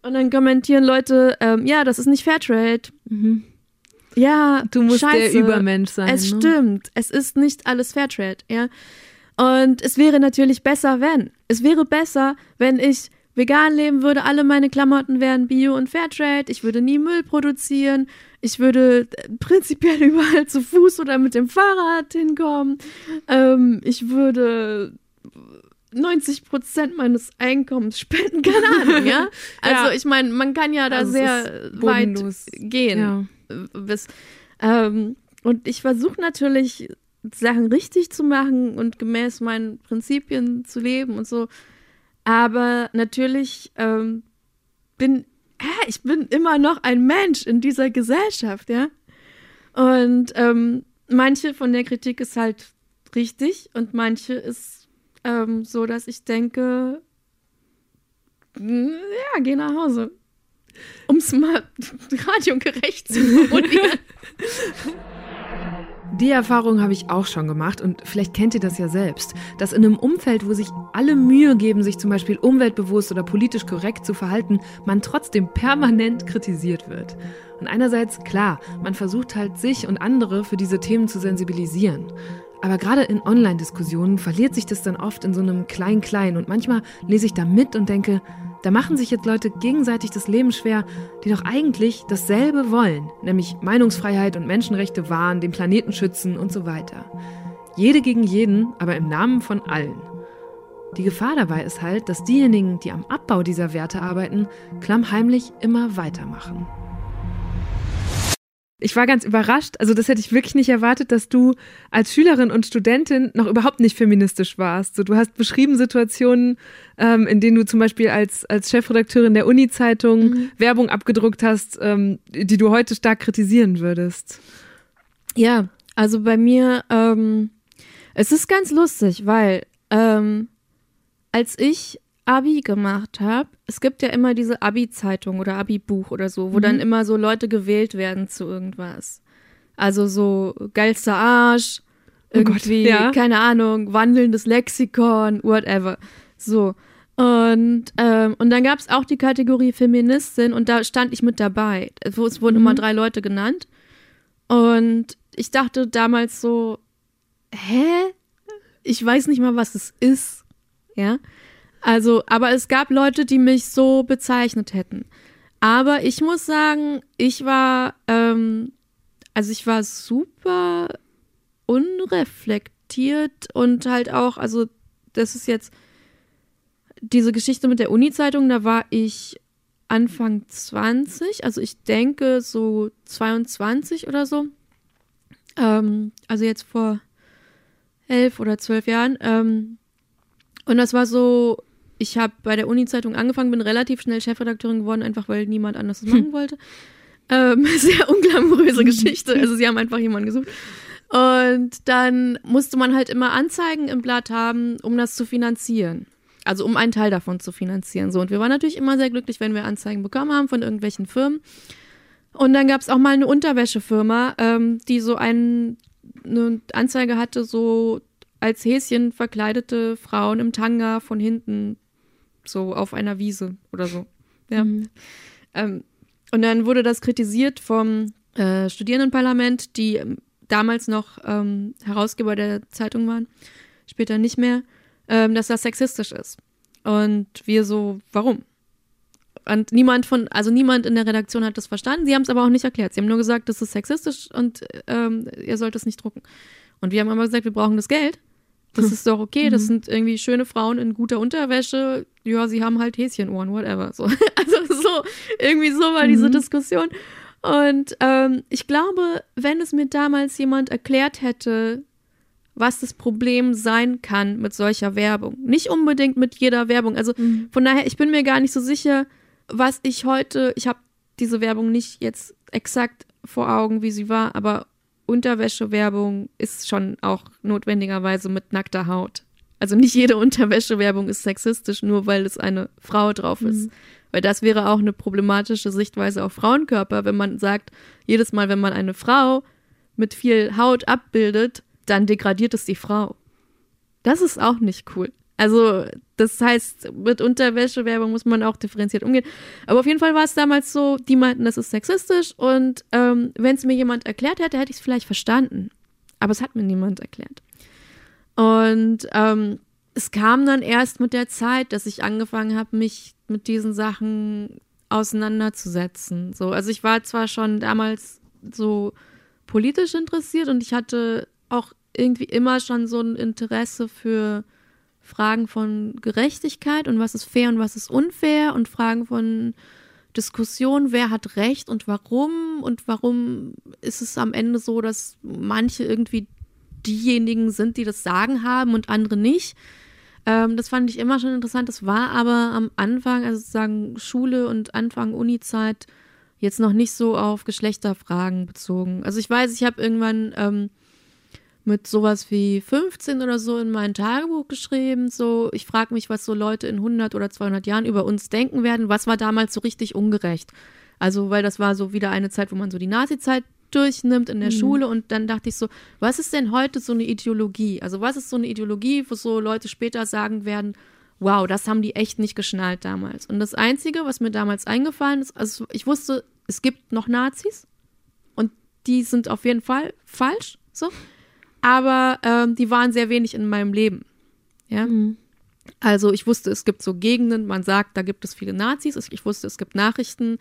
Und dann kommentieren Leute, ähm, ja, das ist nicht Fairtrade. Mhm. Ja, du musst scheiße. der Übermensch sein. Es ne? stimmt, es ist nicht alles Fairtrade, ja. Und es wäre natürlich besser, wenn. Es wäre besser, wenn ich vegan leben würde, alle meine Klamotten wären Bio und Fairtrade, ich würde nie Müll produzieren, ich würde prinzipiell überall zu Fuß oder mit dem Fahrrad hinkommen, ähm, ich würde 90 Prozent meines Einkommens spenden, keine Ahnung, ja? Also ja. ich meine, man kann ja da also sehr weit gehen. Ja. Bis, ähm, und ich versuche natürlich, Sachen richtig zu machen und gemäß meinen Prinzipien zu leben und so. Aber natürlich ähm, bin äh, ich bin immer noch ein Mensch in dieser Gesellschaft, ja. Und ähm, manche von der Kritik ist halt richtig und manche ist ähm, so, dass ich denke, ja, geh nach Hause. Um es mal radiogerecht zu formulieren. Die Erfahrung habe ich auch schon gemacht und vielleicht kennt ihr das ja selbst, dass in einem Umfeld, wo sich alle Mühe geben, sich zum Beispiel umweltbewusst oder politisch korrekt zu verhalten, man trotzdem permanent kritisiert wird. Und einerseits, klar, man versucht halt sich und andere für diese Themen zu sensibilisieren. Aber gerade in Online-Diskussionen verliert sich das dann oft in so einem Klein-Klein und manchmal lese ich da mit und denke, da machen sich jetzt Leute gegenseitig das Leben schwer, die doch eigentlich dasselbe wollen, nämlich Meinungsfreiheit und Menschenrechte wahren, den Planeten schützen und so weiter. Jede gegen jeden, aber im Namen von allen. Die Gefahr dabei ist halt, dass diejenigen, die am Abbau dieser Werte arbeiten, klammheimlich immer weitermachen. Ich war ganz überrascht, also das hätte ich wirklich nicht erwartet, dass du als Schülerin und Studentin noch überhaupt nicht feministisch warst. So, du hast beschrieben Situationen, ähm, in denen du zum Beispiel als, als Chefredakteurin der Uni-Zeitung mhm. Werbung abgedruckt hast, ähm, die du heute stark kritisieren würdest. Ja, also bei mir, ähm, es ist ganz lustig, weil ähm, als ich Abi gemacht habe, es gibt ja immer diese Abi-Zeitung oder Abi-Buch oder so, wo mhm. dann immer so Leute gewählt werden zu irgendwas. Also so geilster Arsch, irgendwie, oh Gott, ja. keine Ahnung, wandelndes Lexikon, whatever. So. Und, ähm, und dann gab es auch die Kategorie Feministin und da stand ich mit dabei. Es wurden mhm. immer drei Leute genannt. Und ich dachte damals so, hä? Ich weiß nicht mal, was es ist. Ja. Also, aber es gab Leute, die mich so bezeichnet hätten. Aber ich muss sagen, ich war, ähm, also ich war super unreflektiert und halt auch, also das ist jetzt diese Geschichte mit der Uni-Zeitung, da war ich Anfang 20, also ich denke so 22 oder so. Ähm, also jetzt vor elf oder zwölf Jahren. Ähm, und das war so ich habe bei der Uni-Zeitung angefangen, bin relativ schnell Chefredakteurin geworden, einfach weil niemand anders das machen wollte. Ähm, sehr unglamouröse Geschichte. Also sie haben einfach jemanden gesucht. Und dann musste man halt immer Anzeigen im Blatt haben, um das zu finanzieren. Also um einen Teil davon zu finanzieren. So, und wir waren natürlich immer sehr glücklich, wenn wir Anzeigen bekommen haben von irgendwelchen Firmen. Und dann gab es auch mal eine Unterwäschefirma, ähm, die so ein, eine Anzeige hatte, so als Häschen verkleidete Frauen im Tanga von hinten so auf einer Wiese oder so. Ja. Mhm. Ähm, und dann wurde das kritisiert vom äh, Studierendenparlament, die ähm, damals noch ähm, Herausgeber der Zeitung waren, später nicht mehr, ähm, dass das sexistisch ist. Und wir so, warum? Und niemand von, also niemand in der Redaktion hat das verstanden. Sie haben es aber auch nicht erklärt. Sie haben nur gesagt, das ist sexistisch und ähm, ihr sollt es nicht drucken. Und wir haben aber gesagt, wir brauchen das Geld. Das ist doch okay. Das mhm. sind irgendwie schöne Frauen in guter Unterwäsche. Ja, sie haben halt Häschenohren, whatever. So. Also so, irgendwie so war diese mhm. Diskussion. Und ähm, ich glaube, wenn es mir damals jemand erklärt hätte, was das Problem sein kann mit solcher Werbung. Nicht unbedingt mit jeder Werbung. Also mhm. von daher, ich bin mir gar nicht so sicher, was ich heute, ich habe diese Werbung nicht jetzt exakt vor Augen, wie sie war, aber Unterwäschewerbung ist schon auch notwendigerweise mit nackter Haut. Also nicht jede Unterwäschewerbung ist sexistisch, nur weil es eine Frau drauf ist. Mhm. Weil das wäre auch eine problematische Sichtweise auf Frauenkörper, wenn man sagt, jedes Mal, wenn man eine Frau mit viel Haut abbildet, dann degradiert es die Frau. Das ist auch nicht cool. Also, das heißt, mit Unterwäschewerbung muss man auch differenziert umgehen. Aber auf jeden Fall war es damals so, die meinten, das ist sexistisch und ähm, wenn es mir jemand erklärt hätte, hätte ich es vielleicht verstanden. Aber es hat mir niemand erklärt. Und ähm, es kam dann erst mit der Zeit, dass ich angefangen habe, mich mit diesen Sachen auseinanderzusetzen. So, also ich war zwar schon damals so politisch interessiert und ich hatte auch irgendwie immer schon so ein Interesse für Fragen von Gerechtigkeit und was ist fair und was ist unfair und Fragen von Diskussion, wer hat Recht und warum und warum ist es am Ende so, dass manche irgendwie diejenigen sind, die das Sagen haben und andere nicht. Ähm, das fand ich immer schon interessant. Das war aber am Anfang, also sozusagen Schule und Anfang Uni-Zeit, jetzt noch nicht so auf Geschlechterfragen bezogen. Also ich weiß, ich habe irgendwann ähm, mit sowas wie 15 oder so in mein Tagebuch geschrieben. So, ich frage mich, was so Leute in 100 oder 200 Jahren über uns denken werden. Was war damals so richtig ungerecht? Also, weil das war so wieder eine Zeit, wo man so die Nazi-Zeit durchnimmt in der mhm. Schule und dann dachte ich so, was ist denn heute so eine Ideologie? Also, was ist so eine Ideologie, wo so Leute später sagen werden, wow, das haben die echt nicht geschnallt damals. Und das Einzige, was mir damals eingefallen ist, also ich wusste, es gibt noch Nazis und die sind auf jeden Fall falsch, so aber ähm, die waren sehr wenig in meinem Leben. Ja. Mhm. Also ich wusste, es gibt so Gegenden, man sagt, da gibt es viele Nazis. Ich wusste, es gibt Nachrichten,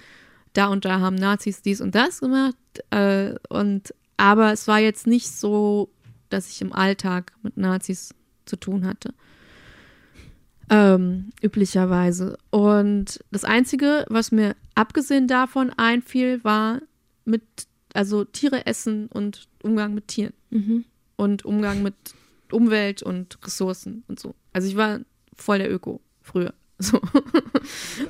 da und da haben Nazis dies und das gemacht. Äh, und aber es war jetzt nicht so, dass ich im Alltag mit Nazis zu tun hatte. Ähm, üblicherweise. Und das Einzige, was mir abgesehen davon einfiel, war mit, also Tiere essen und Umgang mit Tieren. Mhm und Umgang mit Umwelt und Ressourcen und so. Also ich war voll der Öko früher. So.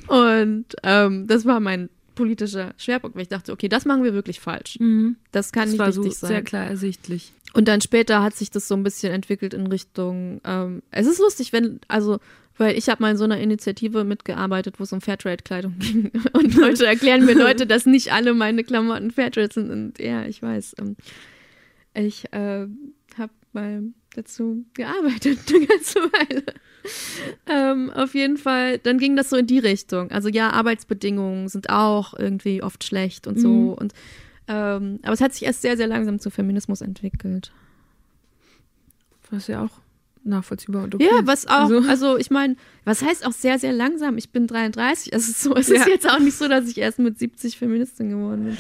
Und ähm, das war mein politischer Schwerpunkt, weil ich dachte, okay, das machen wir wirklich falsch. Mhm. Das kann das nicht war richtig so sein. Sehr klar ersichtlich. Und dann später hat sich das so ein bisschen entwickelt in Richtung. Ähm, es ist lustig, wenn also weil ich habe mal in so einer Initiative mitgearbeitet, wo es um Fairtrade-Kleidung ging. Und Leute erklären mir Leute, dass nicht alle meine Klamotten Fairtrade sind. Und ja, ich weiß. Ähm, ich äh, mal dazu gearbeitet eine ganze Weile. ähm, auf jeden Fall, dann ging das so in die Richtung. Also ja, Arbeitsbedingungen sind auch irgendwie oft schlecht und so. Mhm. Und ähm, aber es hat sich erst sehr, sehr langsam zu Feminismus entwickelt. Was ja auch nachvollziehbar und okay. Ja, was auch, also, also ich meine, was heißt auch sehr, sehr langsam? Ich bin 33, also so, es ja. ist jetzt auch nicht so, dass ich erst mit 70 Feministin geworden bin.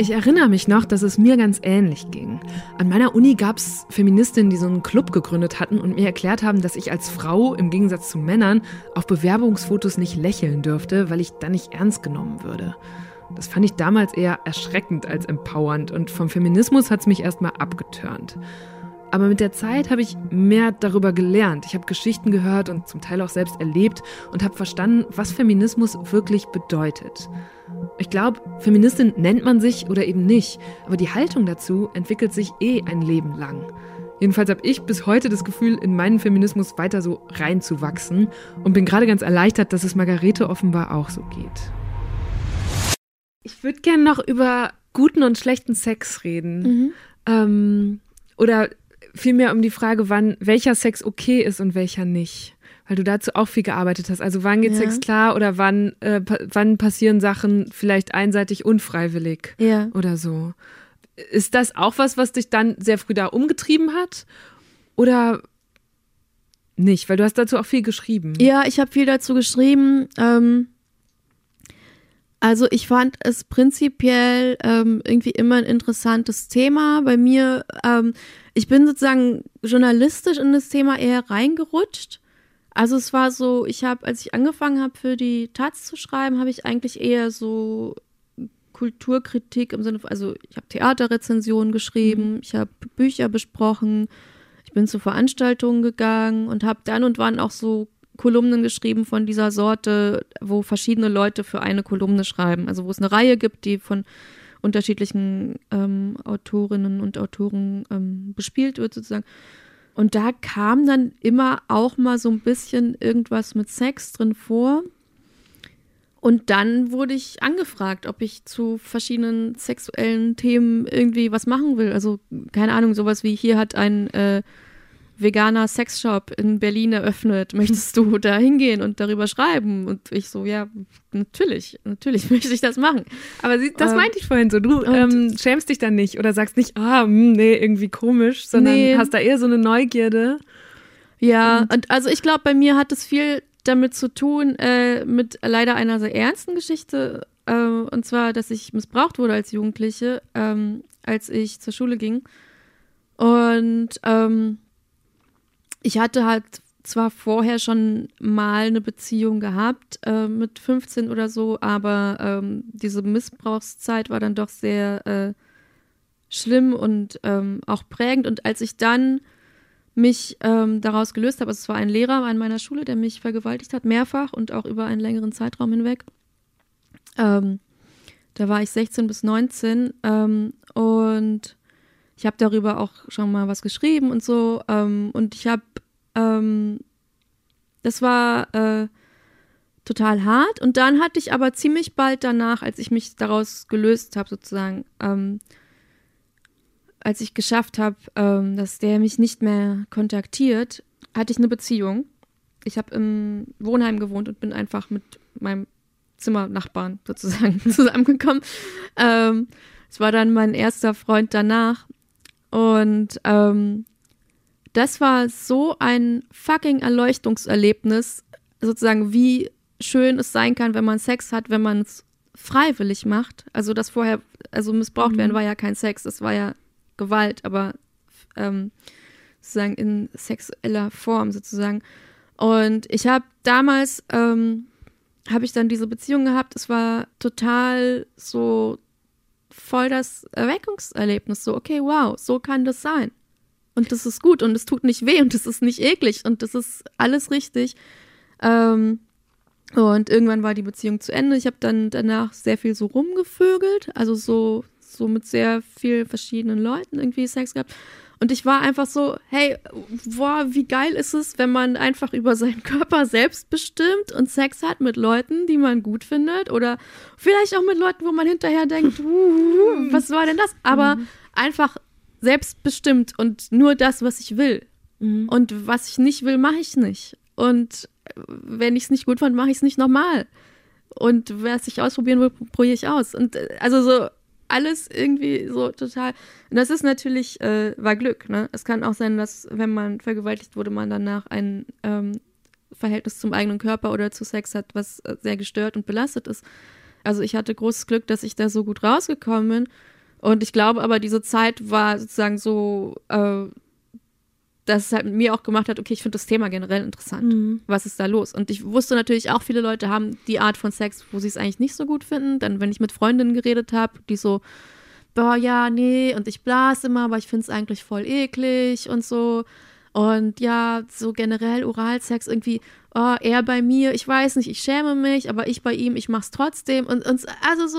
Ich erinnere mich noch, dass es mir ganz ähnlich ging. An meiner Uni gab es Feministinnen, die so einen Club gegründet hatten und mir erklärt haben, dass ich als Frau im Gegensatz zu Männern auf Bewerbungsfotos nicht lächeln dürfte, weil ich dann nicht ernst genommen würde. Das fand ich damals eher erschreckend als empowernd und vom Feminismus hat es mich erstmal abgeturnt. Aber mit der Zeit habe ich mehr darüber gelernt. Ich habe Geschichten gehört und zum Teil auch selbst erlebt und habe verstanden, was Feminismus wirklich bedeutet. Ich glaube, Feministin nennt man sich oder eben nicht, aber die Haltung dazu entwickelt sich eh ein Leben lang. Jedenfalls habe ich bis heute das Gefühl, in meinen Feminismus weiter so reinzuwachsen und bin gerade ganz erleichtert, dass es Margarete offenbar auch so geht. Ich würde gerne noch über guten und schlechten Sex reden. Mhm. Ähm, oder vielmehr um die Frage, wann welcher Sex okay ist und welcher nicht. Weil du dazu auch viel gearbeitet hast. Also wann geht ja. Sex klar oder wann, äh, pa wann passieren Sachen vielleicht einseitig unfreiwillig ja. oder so. Ist das auch was, was dich dann sehr früh da umgetrieben hat? Oder nicht? Weil du hast dazu auch viel geschrieben. Ja, ich habe viel dazu geschrieben. Ähm also ich fand es prinzipiell ähm, irgendwie immer ein interessantes Thema. Bei mir, ähm, ich bin sozusagen journalistisch in das Thema eher reingerutscht. Also es war so, ich habe, als ich angefangen habe für die Taz zu schreiben, habe ich eigentlich eher so Kulturkritik im Sinne von, also ich habe Theaterrezensionen geschrieben, mhm. ich habe Bücher besprochen, ich bin zu Veranstaltungen gegangen und habe dann und wann auch so Kolumnen geschrieben von dieser Sorte, wo verschiedene Leute für eine Kolumne schreiben. Also wo es eine Reihe gibt, die von unterschiedlichen ähm, Autorinnen und Autoren ähm, bespielt wird sozusagen. Und da kam dann immer auch mal so ein bisschen irgendwas mit Sex drin vor. Und dann wurde ich angefragt, ob ich zu verschiedenen sexuellen Themen irgendwie was machen will. Also keine Ahnung, sowas wie hier hat ein äh, veganer Sexshop in Berlin eröffnet. Möchtest du da hingehen und darüber schreiben? Und ich so, ja, natürlich, natürlich möchte ich das machen. Aber sie, das ähm, meinte ich vorhin so. Du ähm, schämst dich dann nicht oder sagst nicht, ah, mh, hm, nee, irgendwie komisch, sondern nee. hast da eher so eine Neugierde. Ja, und, und also ich glaube, bei mir hat es viel damit zu tun, äh, mit leider einer sehr ernsten Geschichte. Äh, und zwar, dass ich missbraucht wurde als Jugendliche, ähm, als ich zur Schule ging. Und ähm, ich hatte halt zwar vorher schon mal eine Beziehung gehabt, äh, mit 15 oder so, aber ähm, diese Missbrauchszeit war dann doch sehr äh, schlimm und ähm, auch prägend. Und als ich dann mich ähm, daraus gelöst habe, also es war ein Lehrer an meiner Schule, der mich vergewaltigt hat, mehrfach und auch über einen längeren Zeitraum hinweg. Ähm, da war ich 16 bis 19 ähm, und ich habe darüber auch schon mal was geschrieben und so. Ähm, und ich habe, ähm, das war äh, total hart. Und dann hatte ich aber ziemlich bald danach, als ich mich daraus gelöst habe, sozusagen, ähm, als ich geschafft habe, ähm, dass der mich nicht mehr kontaktiert, hatte ich eine Beziehung. Ich habe im Wohnheim gewohnt und bin einfach mit meinem Zimmernachbarn sozusagen zusammengekommen. Ähm, es war dann mein erster Freund danach. Und ähm, das war so ein fucking Erleuchtungserlebnis, sozusagen, wie schön es sein kann, wenn man Sex hat, wenn man es freiwillig macht. Also das vorher, also missbraucht mhm. werden war ja kein Sex, das war ja Gewalt, aber ähm, sozusagen in sexueller Form sozusagen. Und ich habe damals, ähm, habe ich dann diese Beziehung gehabt. Es war total so voll das Erweckungserlebnis. So, okay, wow, so kann das sein. Und das ist gut und es tut nicht weh und es ist nicht eklig und das ist alles richtig. Ähm, und irgendwann war die Beziehung zu Ende. Ich habe dann danach sehr viel so rumgevögelt, also so so mit sehr vielen verschiedenen Leuten irgendwie Sex gehabt. Und ich war einfach so, hey, boah, wie geil ist es, wenn man einfach über seinen Körper selbst bestimmt und Sex hat mit Leuten, die man gut findet oder vielleicht auch mit Leuten, wo man hinterher denkt, uh, was war denn das? Aber mhm. einfach selbstbestimmt und nur das, was ich will. Mhm. Und was ich nicht will, mache ich nicht. Und wenn ich es nicht gut fand, mache ich es nicht nochmal. Und was ich ausprobieren will, probiere ich aus. Und äh, also so, alles irgendwie so total. Und das ist natürlich, äh, war Glück, ne? Es kann auch sein, dass, wenn man vergewaltigt wurde, man danach ein ähm, Verhältnis zum eigenen Körper oder zu Sex hat, was äh, sehr gestört und belastet ist. Also ich hatte großes Glück, dass ich da so gut rausgekommen bin. Und ich glaube aber, diese Zeit war sozusagen so äh, dass es halt mit mir auch gemacht hat, okay, ich finde das Thema generell interessant. Mhm. Was ist da los? Und ich wusste natürlich auch, viele Leute haben die Art von Sex, wo sie es eigentlich nicht so gut finden. Dann, wenn ich mit Freundinnen geredet habe, die so, boah, ja, nee, und ich blase immer, aber ich finde es eigentlich voll eklig und so. Und ja, so generell Oralsex irgendwie, oh, er bei mir, ich weiß nicht, ich schäme mich, aber ich bei ihm, ich mach's trotzdem. Und, und also so,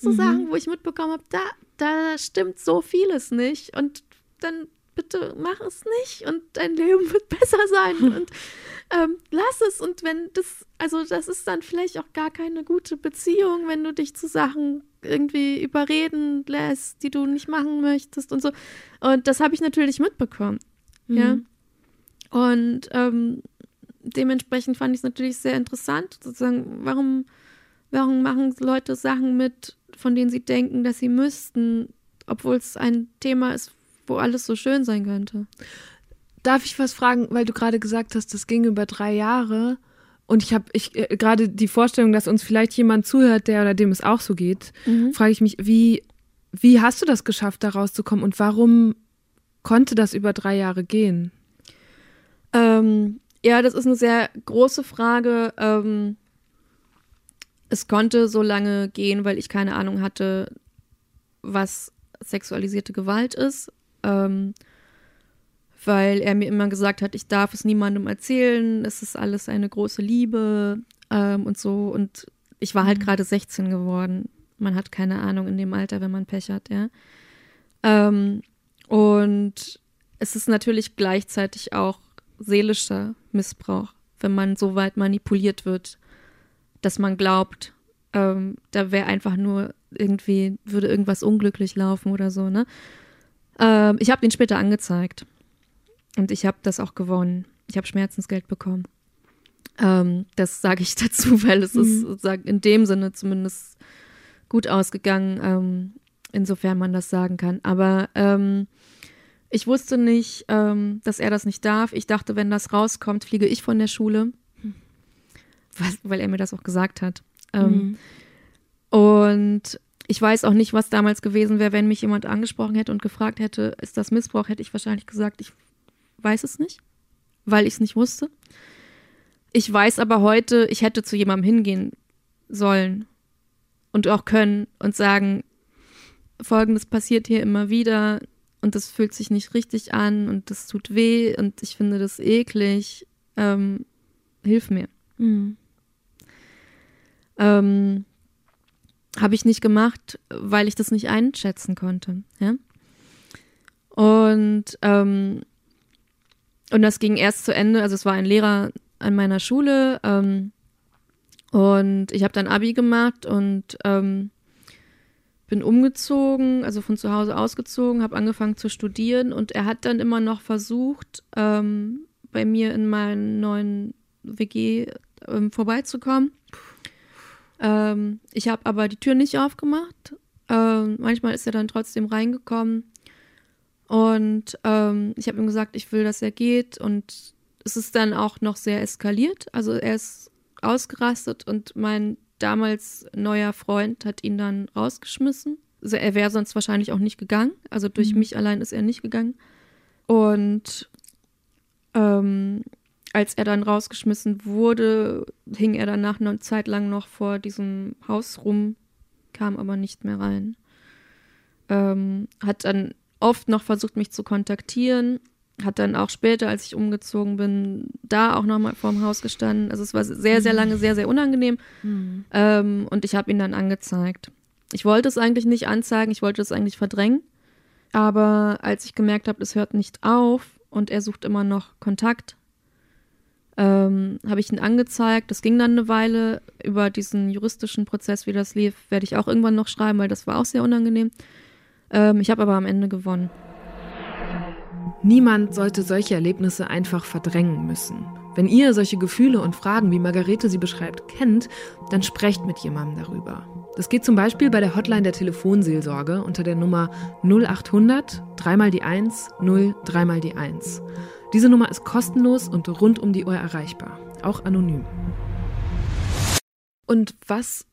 so mhm. Sachen, wo ich mitbekommen habe, da, da stimmt so vieles nicht. Und dann bitte mach es nicht und dein Leben wird besser sein und ähm, lass es. Und wenn das, also das ist dann vielleicht auch gar keine gute Beziehung, wenn du dich zu Sachen irgendwie überreden lässt, die du nicht machen möchtest und so. Und das habe ich natürlich mitbekommen. Mhm. Ja. Und ähm, dementsprechend fand ich es natürlich sehr interessant, sozusagen, warum, warum machen Leute Sachen mit, von denen sie denken, dass sie müssten, obwohl es ein Thema ist, wo alles so schön sein könnte. Darf ich was fragen, weil du gerade gesagt hast, das ging über drei Jahre. Und ich habe ich äh, gerade die Vorstellung, dass uns vielleicht jemand zuhört, der oder dem es auch so geht, mhm. frage ich mich, wie, wie hast du das geschafft, da rauszukommen und warum konnte das über drei Jahre gehen? Ähm, ja, das ist eine sehr große Frage. Ähm, es konnte so lange gehen, weil ich keine Ahnung hatte, was sexualisierte Gewalt ist ähm, weil er mir immer gesagt hat, ich darf es niemandem erzählen, es ist alles eine große Liebe ähm, und so. Und ich war halt mhm. gerade 16 geworden. Man hat keine Ahnung in dem Alter, wenn man Pech hat, ja. Ähm, und es ist natürlich gleichzeitig auch seelischer Missbrauch, wenn man so weit manipuliert wird, dass man glaubt, ähm, da wäre einfach nur irgendwie, würde irgendwas unglücklich laufen oder so, ne? Ähm, ich habe ihn später angezeigt. Und ich habe das auch gewonnen. Ich habe Schmerzensgeld bekommen. Ähm, das sage ich dazu, weil es mhm. ist sozusagen in dem Sinne zumindest gut ausgegangen, ähm, insofern man das sagen kann. Aber ähm, Ich wusste nicht, ähm, dass er das nicht darf. Ich dachte, wenn das rauskommt, fliege ich von der Schule. Was, weil er mir das auch gesagt hat. Ähm, mhm. Und ich weiß auch nicht, was damals gewesen wäre, wenn mich jemand angesprochen hätte und gefragt hätte, ist das Missbrauch, hätte ich wahrscheinlich gesagt, ich weiß es nicht, weil ich es nicht wusste. Ich weiß aber heute, ich hätte zu jemandem hingehen sollen und auch können und sagen, folgendes passiert hier immer wieder und das fühlt sich nicht richtig an und das tut weh und ich finde das eklig. Ähm, hilf mir. Mhm. Ähm, Habe ich nicht gemacht, weil ich das nicht einschätzen konnte. Ja? Und, ähm, und das ging erst zu Ende. Also es war ein Lehrer an meiner Schule ähm, und ich habe dann Abi gemacht und ähm, bin umgezogen, also von zu Hause ausgezogen, habe angefangen zu studieren und er hat dann immer noch versucht, ähm, bei mir in meinen neuen WG ähm, vorbeizukommen. Ähm, ich habe aber die Tür nicht aufgemacht. Ähm, manchmal ist er dann trotzdem reingekommen. Und ähm, ich habe ihm gesagt, ich will, dass er geht. Und es ist dann auch noch sehr eskaliert. Also er ist ausgerastet und mein damals neuer Freund hat ihn dann rausgeschmissen. Also er wäre sonst wahrscheinlich auch nicht gegangen. Also durch mhm. mich allein ist er nicht gegangen. Und ähm, als er dann rausgeschmissen wurde, hing er danach eine Zeit lang noch vor diesem Haus rum, kam aber nicht mehr rein. Ähm, hat dann oft noch versucht, mich zu kontaktieren, hat dann auch später, als ich umgezogen bin, da auch nochmal vorm Haus gestanden. Also es war sehr, sehr lange sehr, sehr unangenehm. Mhm. Ähm, und ich habe ihn dann angezeigt. Ich wollte es eigentlich nicht anzeigen, ich wollte es eigentlich verdrängen. Aber als ich gemerkt habe, es hört nicht auf und er sucht immer noch Kontakt, ähm, habe ich ihn angezeigt. Das ging dann eine Weile. Über diesen juristischen Prozess, wie das lief, werde ich auch irgendwann noch schreiben, weil das war auch sehr unangenehm. Ähm, ich habe aber am Ende gewonnen. Niemand sollte solche Erlebnisse einfach verdrängen müssen. Wenn ihr solche Gefühle und Fragen, wie Margarete sie beschreibt, kennt, dann sprecht mit jemandem darüber. Das geht zum Beispiel bei der Hotline der Telefonseelsorge unter der Nummer 0800 3 die 1 0 3 die 1. Diese Nummer ist kostenlos und rund um die Uhr erreichbar, auch anonym. Und was,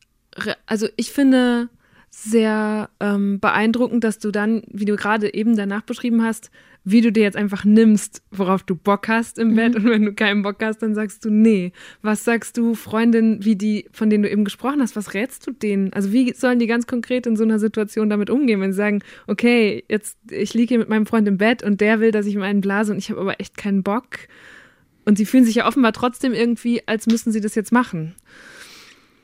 also ich finde sehr ähm, beeindruckend, dass du dann, wie du gerade eben danach beschrieben hast, wie du dir jetzt einfach nimmst, worauf du Bock hast im mhm. Bett und wenn du keinen Bock hast, dann sagst du nee. Was sagst du Freundinnen, wie die, von denen du eben gesprochen hast, was rätst du denen? Also wie sollen die ganz konkret in so einer Situation damit umgehen, wenn sie sagen, okay, jetzt ich liege hier mit meinem Freund im Bett und der will, dass ich ihm einen blase und ich habe aber echt keinen Bock. Und sie fühlen sich ja offenbar trotzdem irgendwie, als müssen sie das jetzt machen.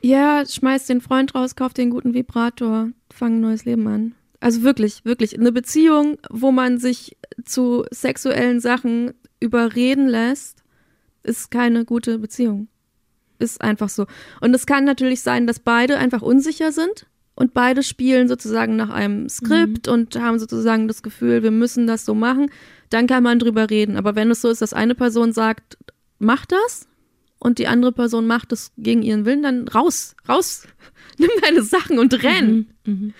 Ja, schmeiß den Freund raus, kauf den guten Vibrator, fang ein neues Leben an. Also wirklich, wirklich. Eine Beziehung, wo man sich zu sexuellen Sachen überreden lässt, ist keine gute Beziehung. Ist einfach so. Und es kann natürlich sein, dass beide einfach unsicher sind und beide spielen sozusagen nach einem Skript mhm. und haben sozusagen das Gefühl, wir müssen das so machen. Dann kann man drüber reden. Aber wenn es so ist, dass eine Person sagt, mach das und die andere Person macht es gegen ihren Willen, dann raus, raus, nimm deine Sachen und renn. Mhm. Mhm.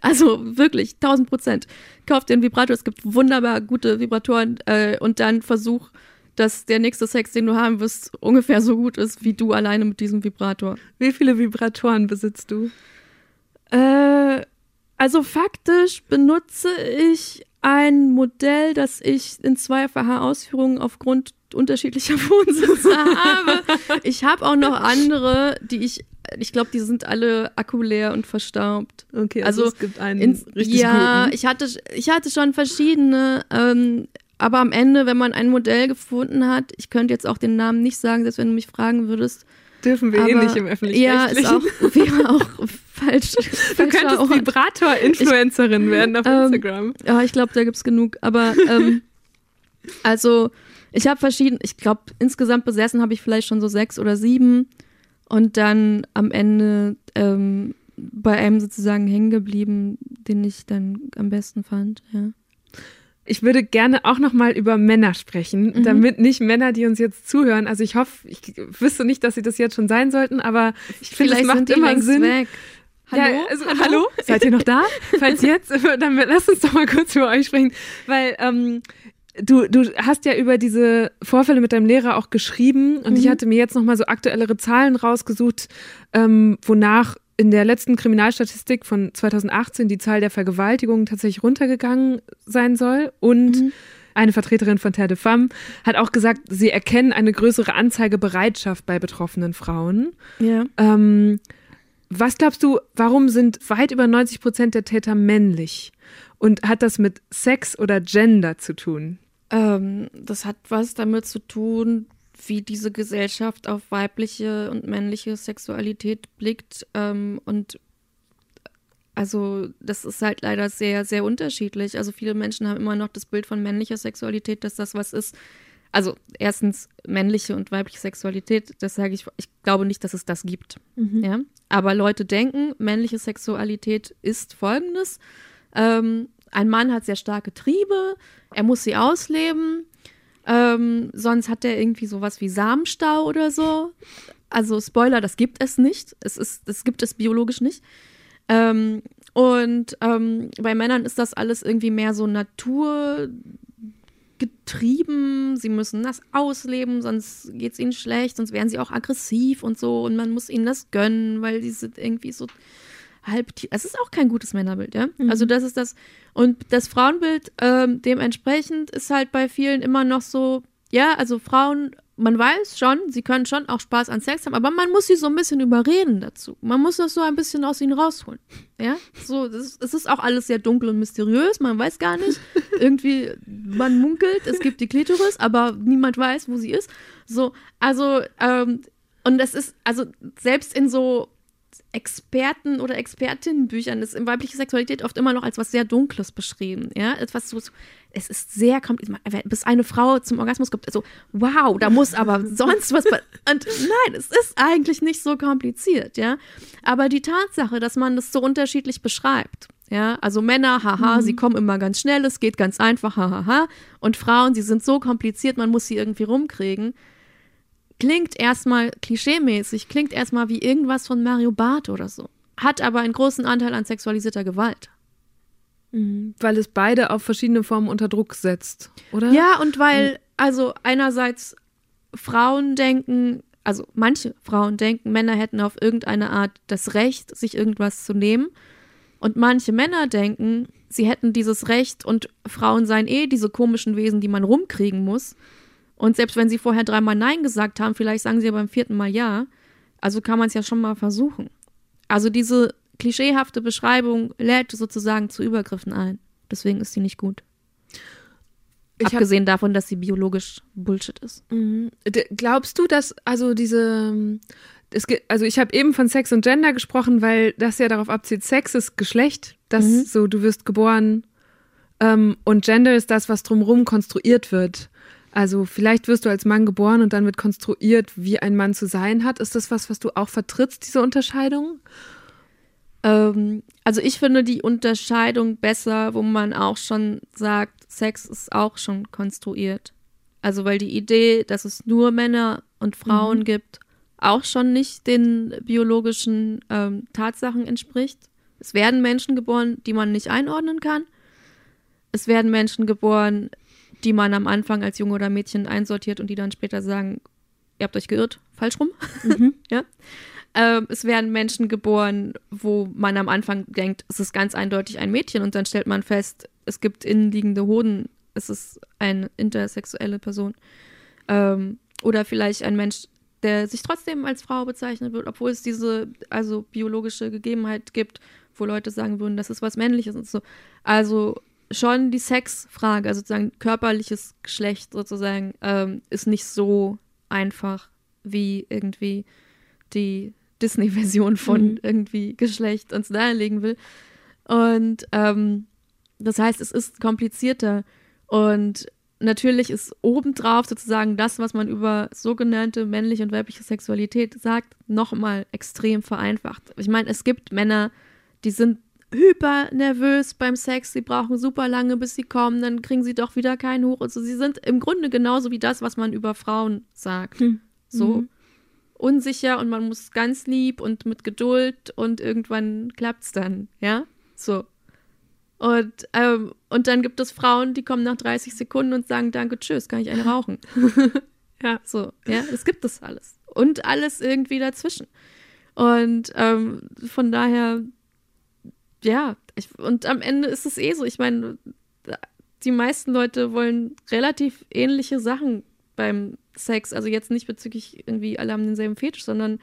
Also wirklich, 1000 Prozent. Kauf dir einen Vibrator, es gibt wunderbar gute Vibratoren äh, und dann versuch, dass der nächste Sex, den du haben wirst, ungefähr so gut ist wie du alleine mit diesem Vibrator. Wie viele Vibratoren besitzt du? Äh, also faktisch benutze ich ein Modell, das ich in zweifacher Ausführung aufgrund unterschiedlicher Wohnsitze habe. Ich habe auch noch andere, die ich ich glaube, die sind alle akkuleer und verstaubt. Okay, also, also es gibt einen ins, richtig ja, guten. ich hatte, ich hatte schon verschiedene, ähm, aber am Ende, wenn man ein Modell gefunden hat, ich könnte jetzt auch den Namen nicht sagen, selbst wenn du mich fragen würdest. Dürfen wir eh nicht im öffentlichen Ja, ist auch, wäre auch falsch. Du könntest Vibrator-Influencerin werden auf ähm, Instagram. Ja, ich glaube, da gibt es genug. Aber ähm, also ich habe verschiedene, ich glaube, insgesamt besessen habe ich vielleicht schon so sechs oder sieben und dann am Ende ähm, bei einem sozusagen hängen geblieben, den ich dann am besten fand, ja. Ich würde gerne auch noch mal über Männer sprechen, mhm. damit nicht Männer, die uns jetzt zuhören, also ich hoffe, ich wüsste nicht, dass sie das jetzt schon sein sollten, aber ich finde, es macht immer Sinn. Weg. Hallo? Ja, also, hallo? hallo? Seid ihr noch da? Falls jetzt, dann lasst uns doch mal kurz über euch sprechen, weil ähm, du, du hast ja über diese Vorfälle mit deinem Lehrer auch geschrieben und mhm. ich hatte mir jetzt nochmal so aktuellere Zahlen rausgesucht, ähm, wonach in der letzten Kriminalstatistik von 2018 die Zahl der Vergewaltigungen tatsächlich runtergegangen sein soll und mhm. Eine Vertreterin von Terre de Femme hat auch gesagt, sie erkennen eine größere Anzeigebereitschaft bei betroffenen Frauen. Ja. Ähm, was glaubst du, warum sind weit über 90 Prozent der Täter männlich? Und hat das mit Sex oder Gender zu tun? Ähm, das hat was damit zu tun, wie diese Gesellschaft auf weibliche und männliche Sexualität blickt ähm, und also das ist halt leider sehr, sehr unterschiedlich. Also viele Menschen haben immer noch das Bild von männlicher Sexualität, dass das was ist. Also erstens männliche und weibliche Sexualität, das sage ich, ich glaube nicht, dass es das gibt. Mhm. Ja? Aber Leute denken, männliche Sexualität ist folgendes. Ähm, ein Mann hat sehr starke Triebe, er muss sie ausleben, ähm, sonst hat er irgendwie sowas wie Samenstau oder so. Also Spoiler, das gibt es nicht. Es ist, das gibt es biologisch nicht. Ähm, und ähm, bei Männern ist das alles irgendwie mehr so naturgetrieben. Sie müssen das ausleben, sonst geht es ihnen schlecht, sonst werden sie auch aggressiv und so. Und man muss ihnen das gönnen, weil die sind irgendwie so halb. Es ist auch kein gutes Männerbild, ja. Mhm. Also das ist das. Und das Frauenbild ähm, dementsprechend ist halt bei vielen immer noch so, ja, also Frauen man weiß schon, sie können schon auch Spaß an Sex haben, aber man muss sie so ein bisschen überreden dazu. Man muss das so ein bisschen aus ihnen rausholen. Ja, so, es ist auch alles sehr dunkel und mysteriös, man weiß gar nicht. Irgendwie, man munkelt, es gibt die Klitoris, aber niemand weiß, wo sie ist. So, also, ähm, und das ist, also selbst in so Experten- oder Expertinnenbüchern ist in weibliche Sexualität oft immer noch als was sehr Dunkles beschrieben. Ja, etwas so, es ist sehr kompliziert. Bis eine Frau zum Orgasmus kommt, also wow, da muss aber sonst was. Und nein, es ist eigentlich nicht so kompliziert, ja. Aber die Tatsache, dass man das so unterschiedlich beschreibt, ja, also Männer, haha, mhm. sie kommen immer ganz schnell, es geht ganz einfach, hahaha. Und Frauen, sie sind so kompliziert, man muss sie irgendwie rumkriegen klingt erstmal klischeemäßig, klingt erstmal wie irgendwas von Mario Barth oder so. Hat aber einen großen Anteil an sexualisierter Gewalt. Mhm, weil es beide auf verschiedene Formen unter Druck setzt, oder? Ja, und weil, also einerseits Frauen denken, also manche Frauen denken, Männer hätten auf irgendeine Art das Recht, sich irgendwas zu nehmen. Und manche Männer denken, sie hätten dieses Recht und Frauen seien eh diese komischen Wesen, die man rumkriegen muss. Und selbst wenn sie vorher dreimal Nein gesagt haben, vielleicht sagen sie ja beim vierten Mal Ja. Also kann man es ja schon mal versuchen. Also diese klischeehafte Beschreibung lädt sozusagen zu Übergriffen ein. Deswegen ist sie nicht gut. Ich Abgesehen davon, dass sie biologisch Bullshit ist. Mhm. Glaubst du, dass also diese es, also ich habe eben von Sex und Gender gesprochen, weil das ja darauf abzielt, Sex ist Geschlecht, dass mhm. so du wirst geboren ähm, und Gender ist das, was drumherum konstruiert wird. Also vielleicht wirst du als Mann geboren und dann wird konstruiert, wie ein Mann zu sein hat. Ist das was, was du auch vertrittst, diese Unterscheidung? Ähm, also ich finde die Unterscheidung besser, wo man auch schon sagt, Sex ist auch schon konstruiert. Also weil die Idee, dass es nur Männer und Frauen mhm. gibt, auch schon nicht den biologischen ähm, Tatsachen entspricht. Es werden Menschen geboren, die man nicht einordnen kann. Es werden Menschen geboren, die man am Anfang als Junge oder Mädchen einsortiert und die dann später sagen, ihr habt euch geirrt, falsch rum. Mhm. ja. Ähm, es werden Menschen geboren, wo man am Anfang denkt, es ist ganz eindeutig ein Mädchen und dann stellt man fest, es gibt innenliegende Hoden, es ist eine intersexuelle Person. Ähm, oder vielleicht ein Mensch, der sich trotzdem als Frau bezeichnet wird, obwohl es diese also biologische Gegebenheit gibt, wo Leute sagen würden, das ist was Männliches und so. Also schon die Sexfrage, also sozusagen körperliches Geschlecht sozusagen, ähm, ist nicht so einfach wie irgendwie die Disney-Version von mhm. irgendwie Geschlecht uns nahelegen will. Und ähm, das heißt, es ist komplizierter. Und natürlich ist obendrauf sozusagen das, was man über sogenannte männliche und weibliche Sexualität sagt, nochmal extrem vereinfacht. Ich meine, es gibt Männer, die sind hyper nervös beim Sex, sie brauchen super lange, bis sie kommen, dann kriegen sie doch wieder keinen hoch. Also sie sind im Grunde genauso wie das, was man über Frauen sagt. Hm. So. Mhm. unsicher und man muss ganz lieb und mit Geduld und irgendwann klappt's dann, ja? So. Und, ähm, und dann gibt es Frauen, die kommen nach 30 Sekunden und sagen, danke, tschüss, kann ich eine rauchen. ja, so, ja, das gibt es alles. Und alles irgendwie dazwischen. Und ähm, von daher, ja, ich, und am Ende ist es eh so. Ich meine, die meisten Leute wollen relativ ähnliche Sachen beim Sex. Also jetzt nicht bezüglich irgendwie alle haben denselben Fetisch, sondern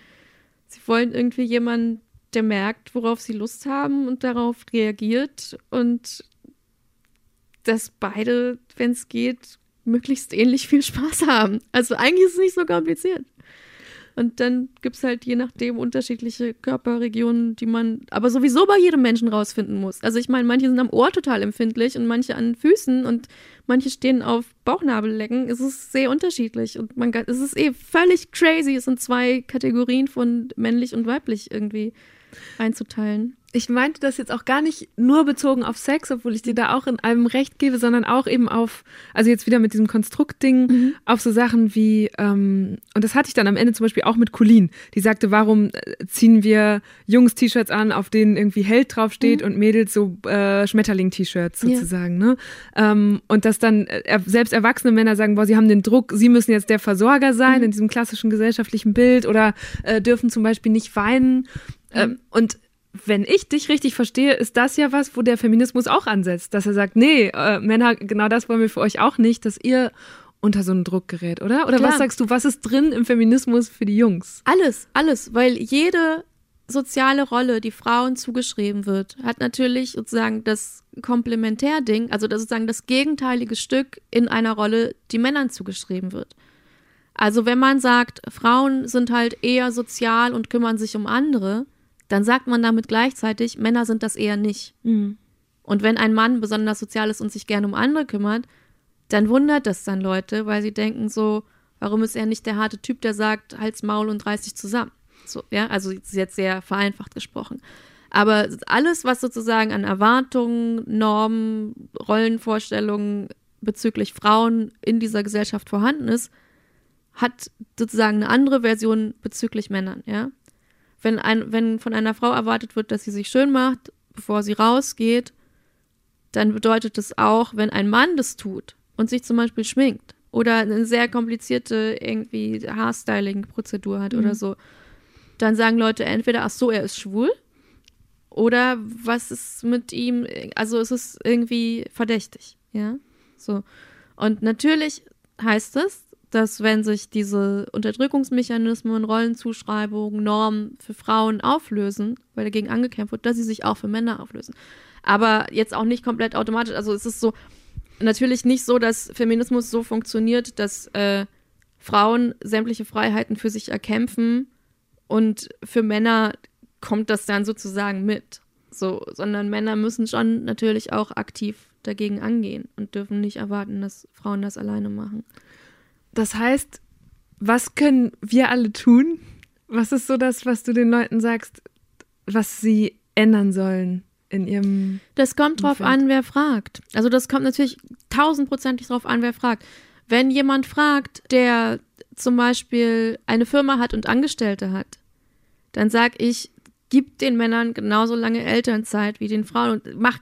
sie wollen irgendwie jemanden, der merkt, worauf sie Lust haben und darauf reagiert und dass beide, wenn es geht, möglichst ähnlich viel Spaß haben. Also eigentlich ist es nicht so kompliziert. Und dann gibt es halt je nachdem unterschiedliche Körperregionen, die man aber sowieso bei jedem Menschen rausfinden muss. Also ich meine, manche sind am Ohr total empfindlich und manche an Füßen und manche stehen auf Bauchnabellecken. Es ist sehr unterschiedlich und man es ist eh völlig crazy. Es sind zwei Kategorien von männlich und weiblich irgendwie einzuteilen ich meinte das jetzt auch gar nicht nur bezogen auf Sex, obwohl ich dir da auch in allem recht gebe, sondern auch eben auf, also jetzt wieder mit diesem Konstruktding, mhm. auf so Sachen wie, ähm, und das hatte ich dann am Ende zum Beispiel auch mit Colleen, die sagte, warum äh, ziehen wir Jungs-T-Shirts an, auf denen irgendwie Held draufsteht mhm. und Mädels so äh, Schmetterling-T-Shirts sozusagen, ja. ne? Ähm, und dass dann äh, selbst erwachsene Männer sagen, boah, sie haben den Druck, sie müssen jetzt der Versorger sein mhm. in diesem klassischen gesellschaftlichen Bild oder äh, dürfen zum Beispiel nicht weinen. Ähm, und wenn ich dich richtig verstehe, ist das ja was, wo der Feminismus auch ansetzt, dass er sagt, nee, äh, Männer, genau das wollen wir für euch auch nicht, dass ihr unter so einen Druck gerät, oder? Oder Klar. was sagst du, was ist drin im Feminismus für die Jungs? Alles, alles, weil jede soziale Rolle, die Frauen zugeschrieben wird, hat natürlich sozusagen das Komplementärding, also das sozusagen das gegenteilige Stück in einer Rolle, die Männern zugeschrieben wird. Also wenn man sagt, Frauen sind halt eher sozial und kümmern sich um andere, dann sagt man damit gleichzeitig, Männer sind das eher nicht. Mhm. Und wenn ein Mann besonders sozial ist und sich gerne um andere kümmert, dann wundert das dann Leute, weil sie denken so, warum ist er nicht der harte Typ, der sagt, halt's Maul und reiß dich zusammen. So, ja, also jetzt sehr vereinfacht gesprochen. Aber alles, was sozusagen an Erwartungen, Normen, Rollenvorstellungen bezüglich Frauen in dieser Gesellschaft vorhanden ist, hat sozusagen eine andere Version bezüglich Männern, ja wenn, ein, wenn von einer Frau erwartet wird, dass sie sich schön macht, bevor sie rausgeht, dann bedeutet es auch, wenn ein Mann das tut und sich zum Beispiel schminkt oder eine sehr komplizierte irgendwie Haarstyling-Prozedur hat mhm. oder so, dann sagen Leute entweder, ach so, er ist schwul oder was ist mit ihm, also es ist irgendwie verdächtig, ja, so. Und natürlich heißt es, dass wenn sich diese Unterdrückungsmechanismen, Rollenzuschreibungen, Normen für Frauen auflösen, weil dagegen angekämpft wird, dass sie sich auch für Männer auflösen. Aber jetzt auch nicht komplett automatisch. Also es ist so natürlich nicht so, dass Feminismus so funktioniert, dass äh, Frauen sämtliche Freiheiten für sich erkämpfen und für Männer kommt das dann sozusagen mit. So, sondern Männer müssen schon natürlich auch aktiv dagegen angehen und dürfen nicht erwarten, dass Frauen das alleine machen. Das heißt, was können wir alle tun? Was ist so das, was du den Leuten sagst, was sie ändern sollen in ihrem. Das kommt drauf Umfeld? an, wer fragt. Also, das kommt natürlich tausendprozentig drauf an, wer fragt. Wenn jemand fragt, der zum Beispiel eine Firma hat und Angestellte hat, dann sag ich, gib den Männern genauso lange Elternzeit wie den Frauen und mach,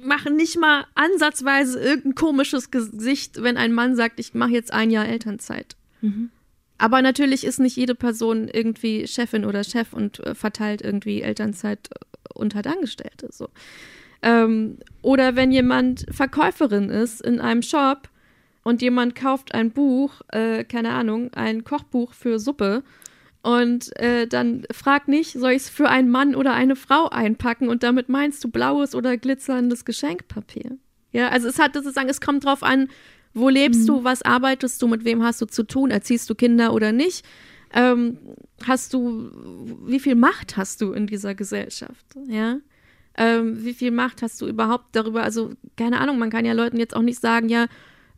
machen nicht mal ansatzweise irgendein komisches Gesicht, wenn ein Mann sagt, ich mache jetzt ein Jahr Elternzeit. Mhm. Aber natürlich ist nicht jede Person irgendwie Chefin oder Chef und äh, verteilt irgendwie Elternzeit und hat Angestellte. So. Ähm, oder wenn jemand Verkäuferin ist in einem Shop und jemand kauft ein Buch, äh, keine Ahnung, ein Kochbuch für Suppe und äh, dann frag nicht, soll ich es für einen Mann oder eine Frau einpacken und damit meinst du blaues oder glitzerndes Geschenkpapier. Ja, also es hat sozusagen, es kommt drauf an, wo lebst mhm. du, was arbeitest du, mit wem hast du zu tun, erziehst du Kinder oder nicht. Ähm, hast du, wie viel Macht hast du in dieser Gesellschaft? Ja. Ähm, wie viel Macht hast du überhaupt darüber? Also, keine Ahnung, man kann ja Leuten jetzt auch nicht sagen, ja,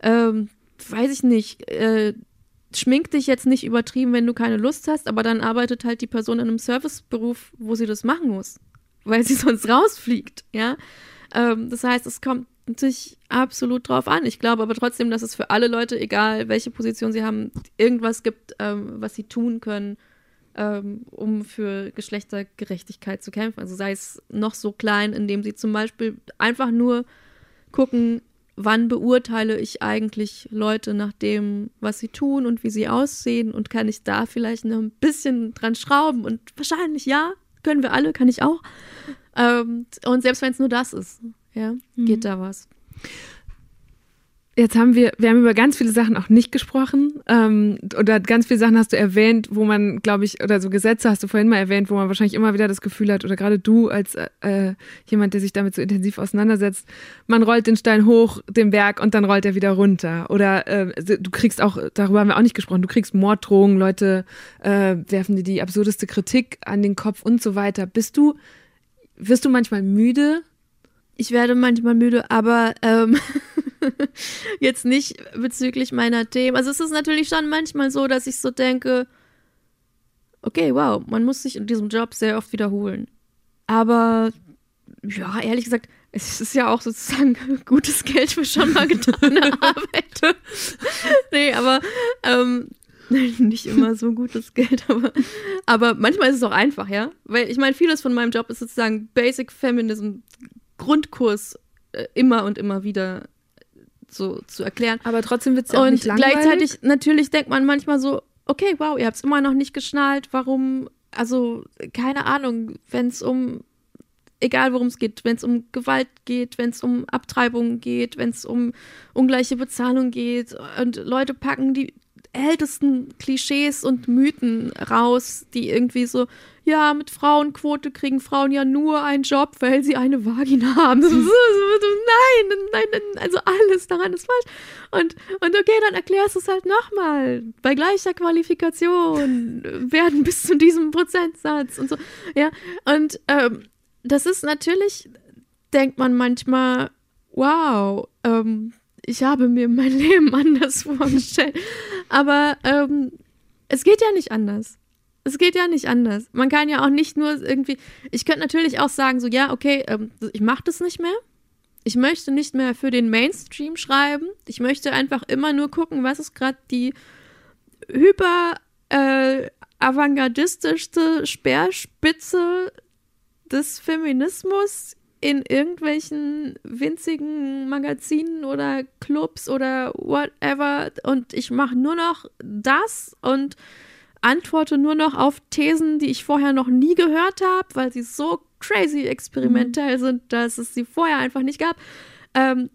ähm, weiß ich nicht, äh, schmink dich jetzt nicht übertrieben, wenn du keine Lust hast, aber dann arbeitet halt die Person in einem Serviceberuf, wo sie das machen muss, weil sie sonst rausfliegt, ja. Ähm, das heißt, es kommt natürlich absolut drauf an. Ich glaube aber trotzdem, dass es für alle Leute, egal welche Position sie haben, irgendwas gibt, ähm, was sie tun können, ähm, um für Geschlechtergerechtigkeit zu kämpfen. Also sei es noch so klein, indem sie zum Beispiel einfach nur gucken, wann beurteile ich eigentlich Leute nach dem, was sie tun und wie sie aussehen und kann ich da vielleicht noch ein bisschen dran schrauben und wahrscheinlich ja, können wir alle, kann ich auch. Ähm, und selbst wenn es nur das ist, ja, mhm. geht da was. Jetzt haben wir, wir haben über ganz viele Sachen auch nicht gesprochen. Ähm, oder ganz viele Sachen hast du erwähnt, wo man, glaube ich, oder so Gesetze hast du vorhin mal erwähnt, wo man wahrscheinlich immer wieder das Gefühl hat, oder gerade du als äh, jemand, der sich damit so intensiv auseinandersetzt, man rollt den Stein hoch, den Berg und dann rollt er wieder runter. Oder äh, du kriegst auch, darüber haben wir auch nicht gesprochen, du kriegst Morddrohungen, Leute äh, werfen dir die absurdeste Kritik an den Kopf und so weiter. Bist du, wirst du manchmal müde? Ich werde manchmal müde, aber ähm jetzt nicht bezüglich meiner Themen. Also es ist natürlich schon manchmal so, dass ich so denke, okay, wow, man muss sich in diesem Job sehr oft wiederholen. Aber ja, ehrlich gesagt, es ist ja auch sozusagen gutes Geld für schon mal getane Arbeit. nee, aber ähm, nicht immer so gutes Geld, aber, aber manchmal ist es auch einfach, ja. Weil ich meine, vieles von meinem Job ist sozusagen Basic Feminism Grundkurs äh, immer und immer wieder so zu erklären. Aber trotzdem wird es ja auch nicht langweilig. gleichzeitig, natürlich denkt man manchmal so, okay, wow, ihr habt es immer noch nicht geschnallt, warum, also keine Ahnung, wenn es um, egal worum es geht, wenn es um Gewalt geht, wenn es um Abtreibung geht, wenn es um ungleiche Bezahlung geht und Leute packen die ältesten Klischees und Mythen raus, die irgendwie so, ja, mit Frauenquote kriegen Frauen ja nur einen Job, weil sie eine Vagina haben. nein, nein, nein, also alles daran ist falsch. Und, und okay, dann erklärst du es halt nochmal. Bei gleicher Qualifikation werden bis zu diesem Prozentsatz und so. Ja, und ähm, das ist natürlich, denkt man manchmal, wow, ähm, ich habe mir mein Leben anders vorgestellt. Aber ähm, es geht ja nicht anders. Es geht ja nicht anders. Man kann ja auch nicht nur irgendwie. Ich könnte natürlich auch sagen, so, ja, okay, ähm, ich mache das nicht mehr. Ich möchte nicht mehr für den Mainstream schreiben. Ich möchte einfach immer nur gucken, was ist gerade die hyper äh, avantgardistischste Speerspitze des Feminismus in irgendwelchen winzigen Magazinen oder Clubs oder whatever und ich mache nur noch das und antworte nur noch auf Thesen, die ich vorher noch nie gehört habe, weil sie so crazy experimentell mhm. sind, dass es sie vorher einfach nicht gab. Ähm,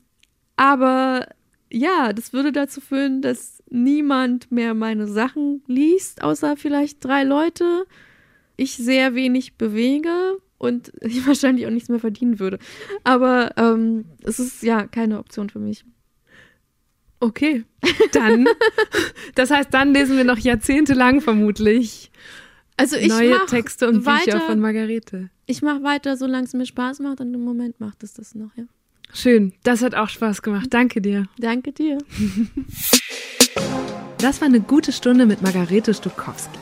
aber ja, das würde dazu führen, dass niemand mehr meine Sachen liest, außer vielleicht drei Leute. Ich sehr wenig bewege, und ich wahrscheinlich auch nichts mehr verdienen würde. Aber ähm, es ist ja keine Option für mich. Okay, dann, das heißt, dann lesen wir noch jahrzehntelang vermutlich also ich neue Texte und weiter, Bücher von Margarete. Ich mache weiter, solange es mir Spaß macht und im Moment macht es das noch, ja. Schön, das hat auch Spaß gemacht. Danke dir. Danke dir. Das war eine gute Stunde mit Margarete Stukowski.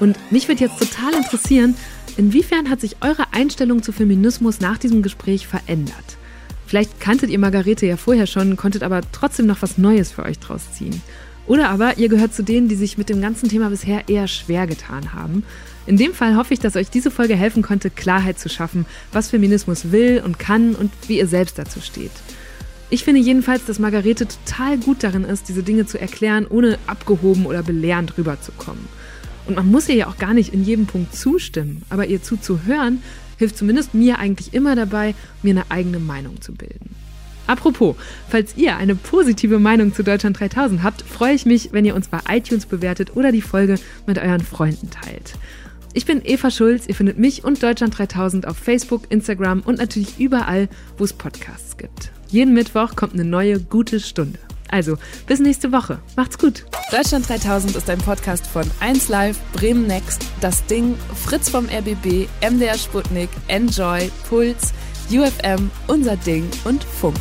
Und mich würde jetzt total interessieren, Inwiefern hat sich eure Einstellung zu Feminismus nach diesem Gespräch verändert? Vielleicht kanntet ihr Margarete ja vorher schon, konntet aber trotzdem noch was Neues für euch draus ziehen. Oder aber ihr gehört zu denen, die sich mit dem ganzen Thema bisher eher schwer getan haben. In dem Fall hoffe ich, dass euch diese Folge helfen konnte, Klarheit zu schaffen, was Feminismus will und kann und wie ihr selbst dazu steht. Ich finde jedenfalls, dass Margarete total gut darin ist, diese Dinge zu erklären, ohne abgehoben oder belehrend rüberzukommen. Und man muss ihr ja auch gar nicht in jedem Punkt zustimmen, aber ihr zuzuhören hilft zumindest mir eigentlich immer dabei, mir eine eigene Meinung zu bilden. Apropos, falls ihr eine positive Meinung zu Deutschland 3000 habt, freue ich mich, wenn ihr uns bei iTunes bewertet oder die Folge mit euren Freunden teilt. Ich bin Eva Schulz, ihr findet mich und Deutschland 3000 auf Facebook, Instagram und natürlich überall, wo es Podcasts gibt. Jeden Mittwoch kommt eine neue gute Stunde. Also, bis nächste Woche. Macht's gut. Deutschland 3000 ist ein Podcast von 1Live, Bremen Next, Das Ding, Fritz vom RBB, MDR Sputnik, Enjoy, Puls, UFM, Unser Ding und Funk.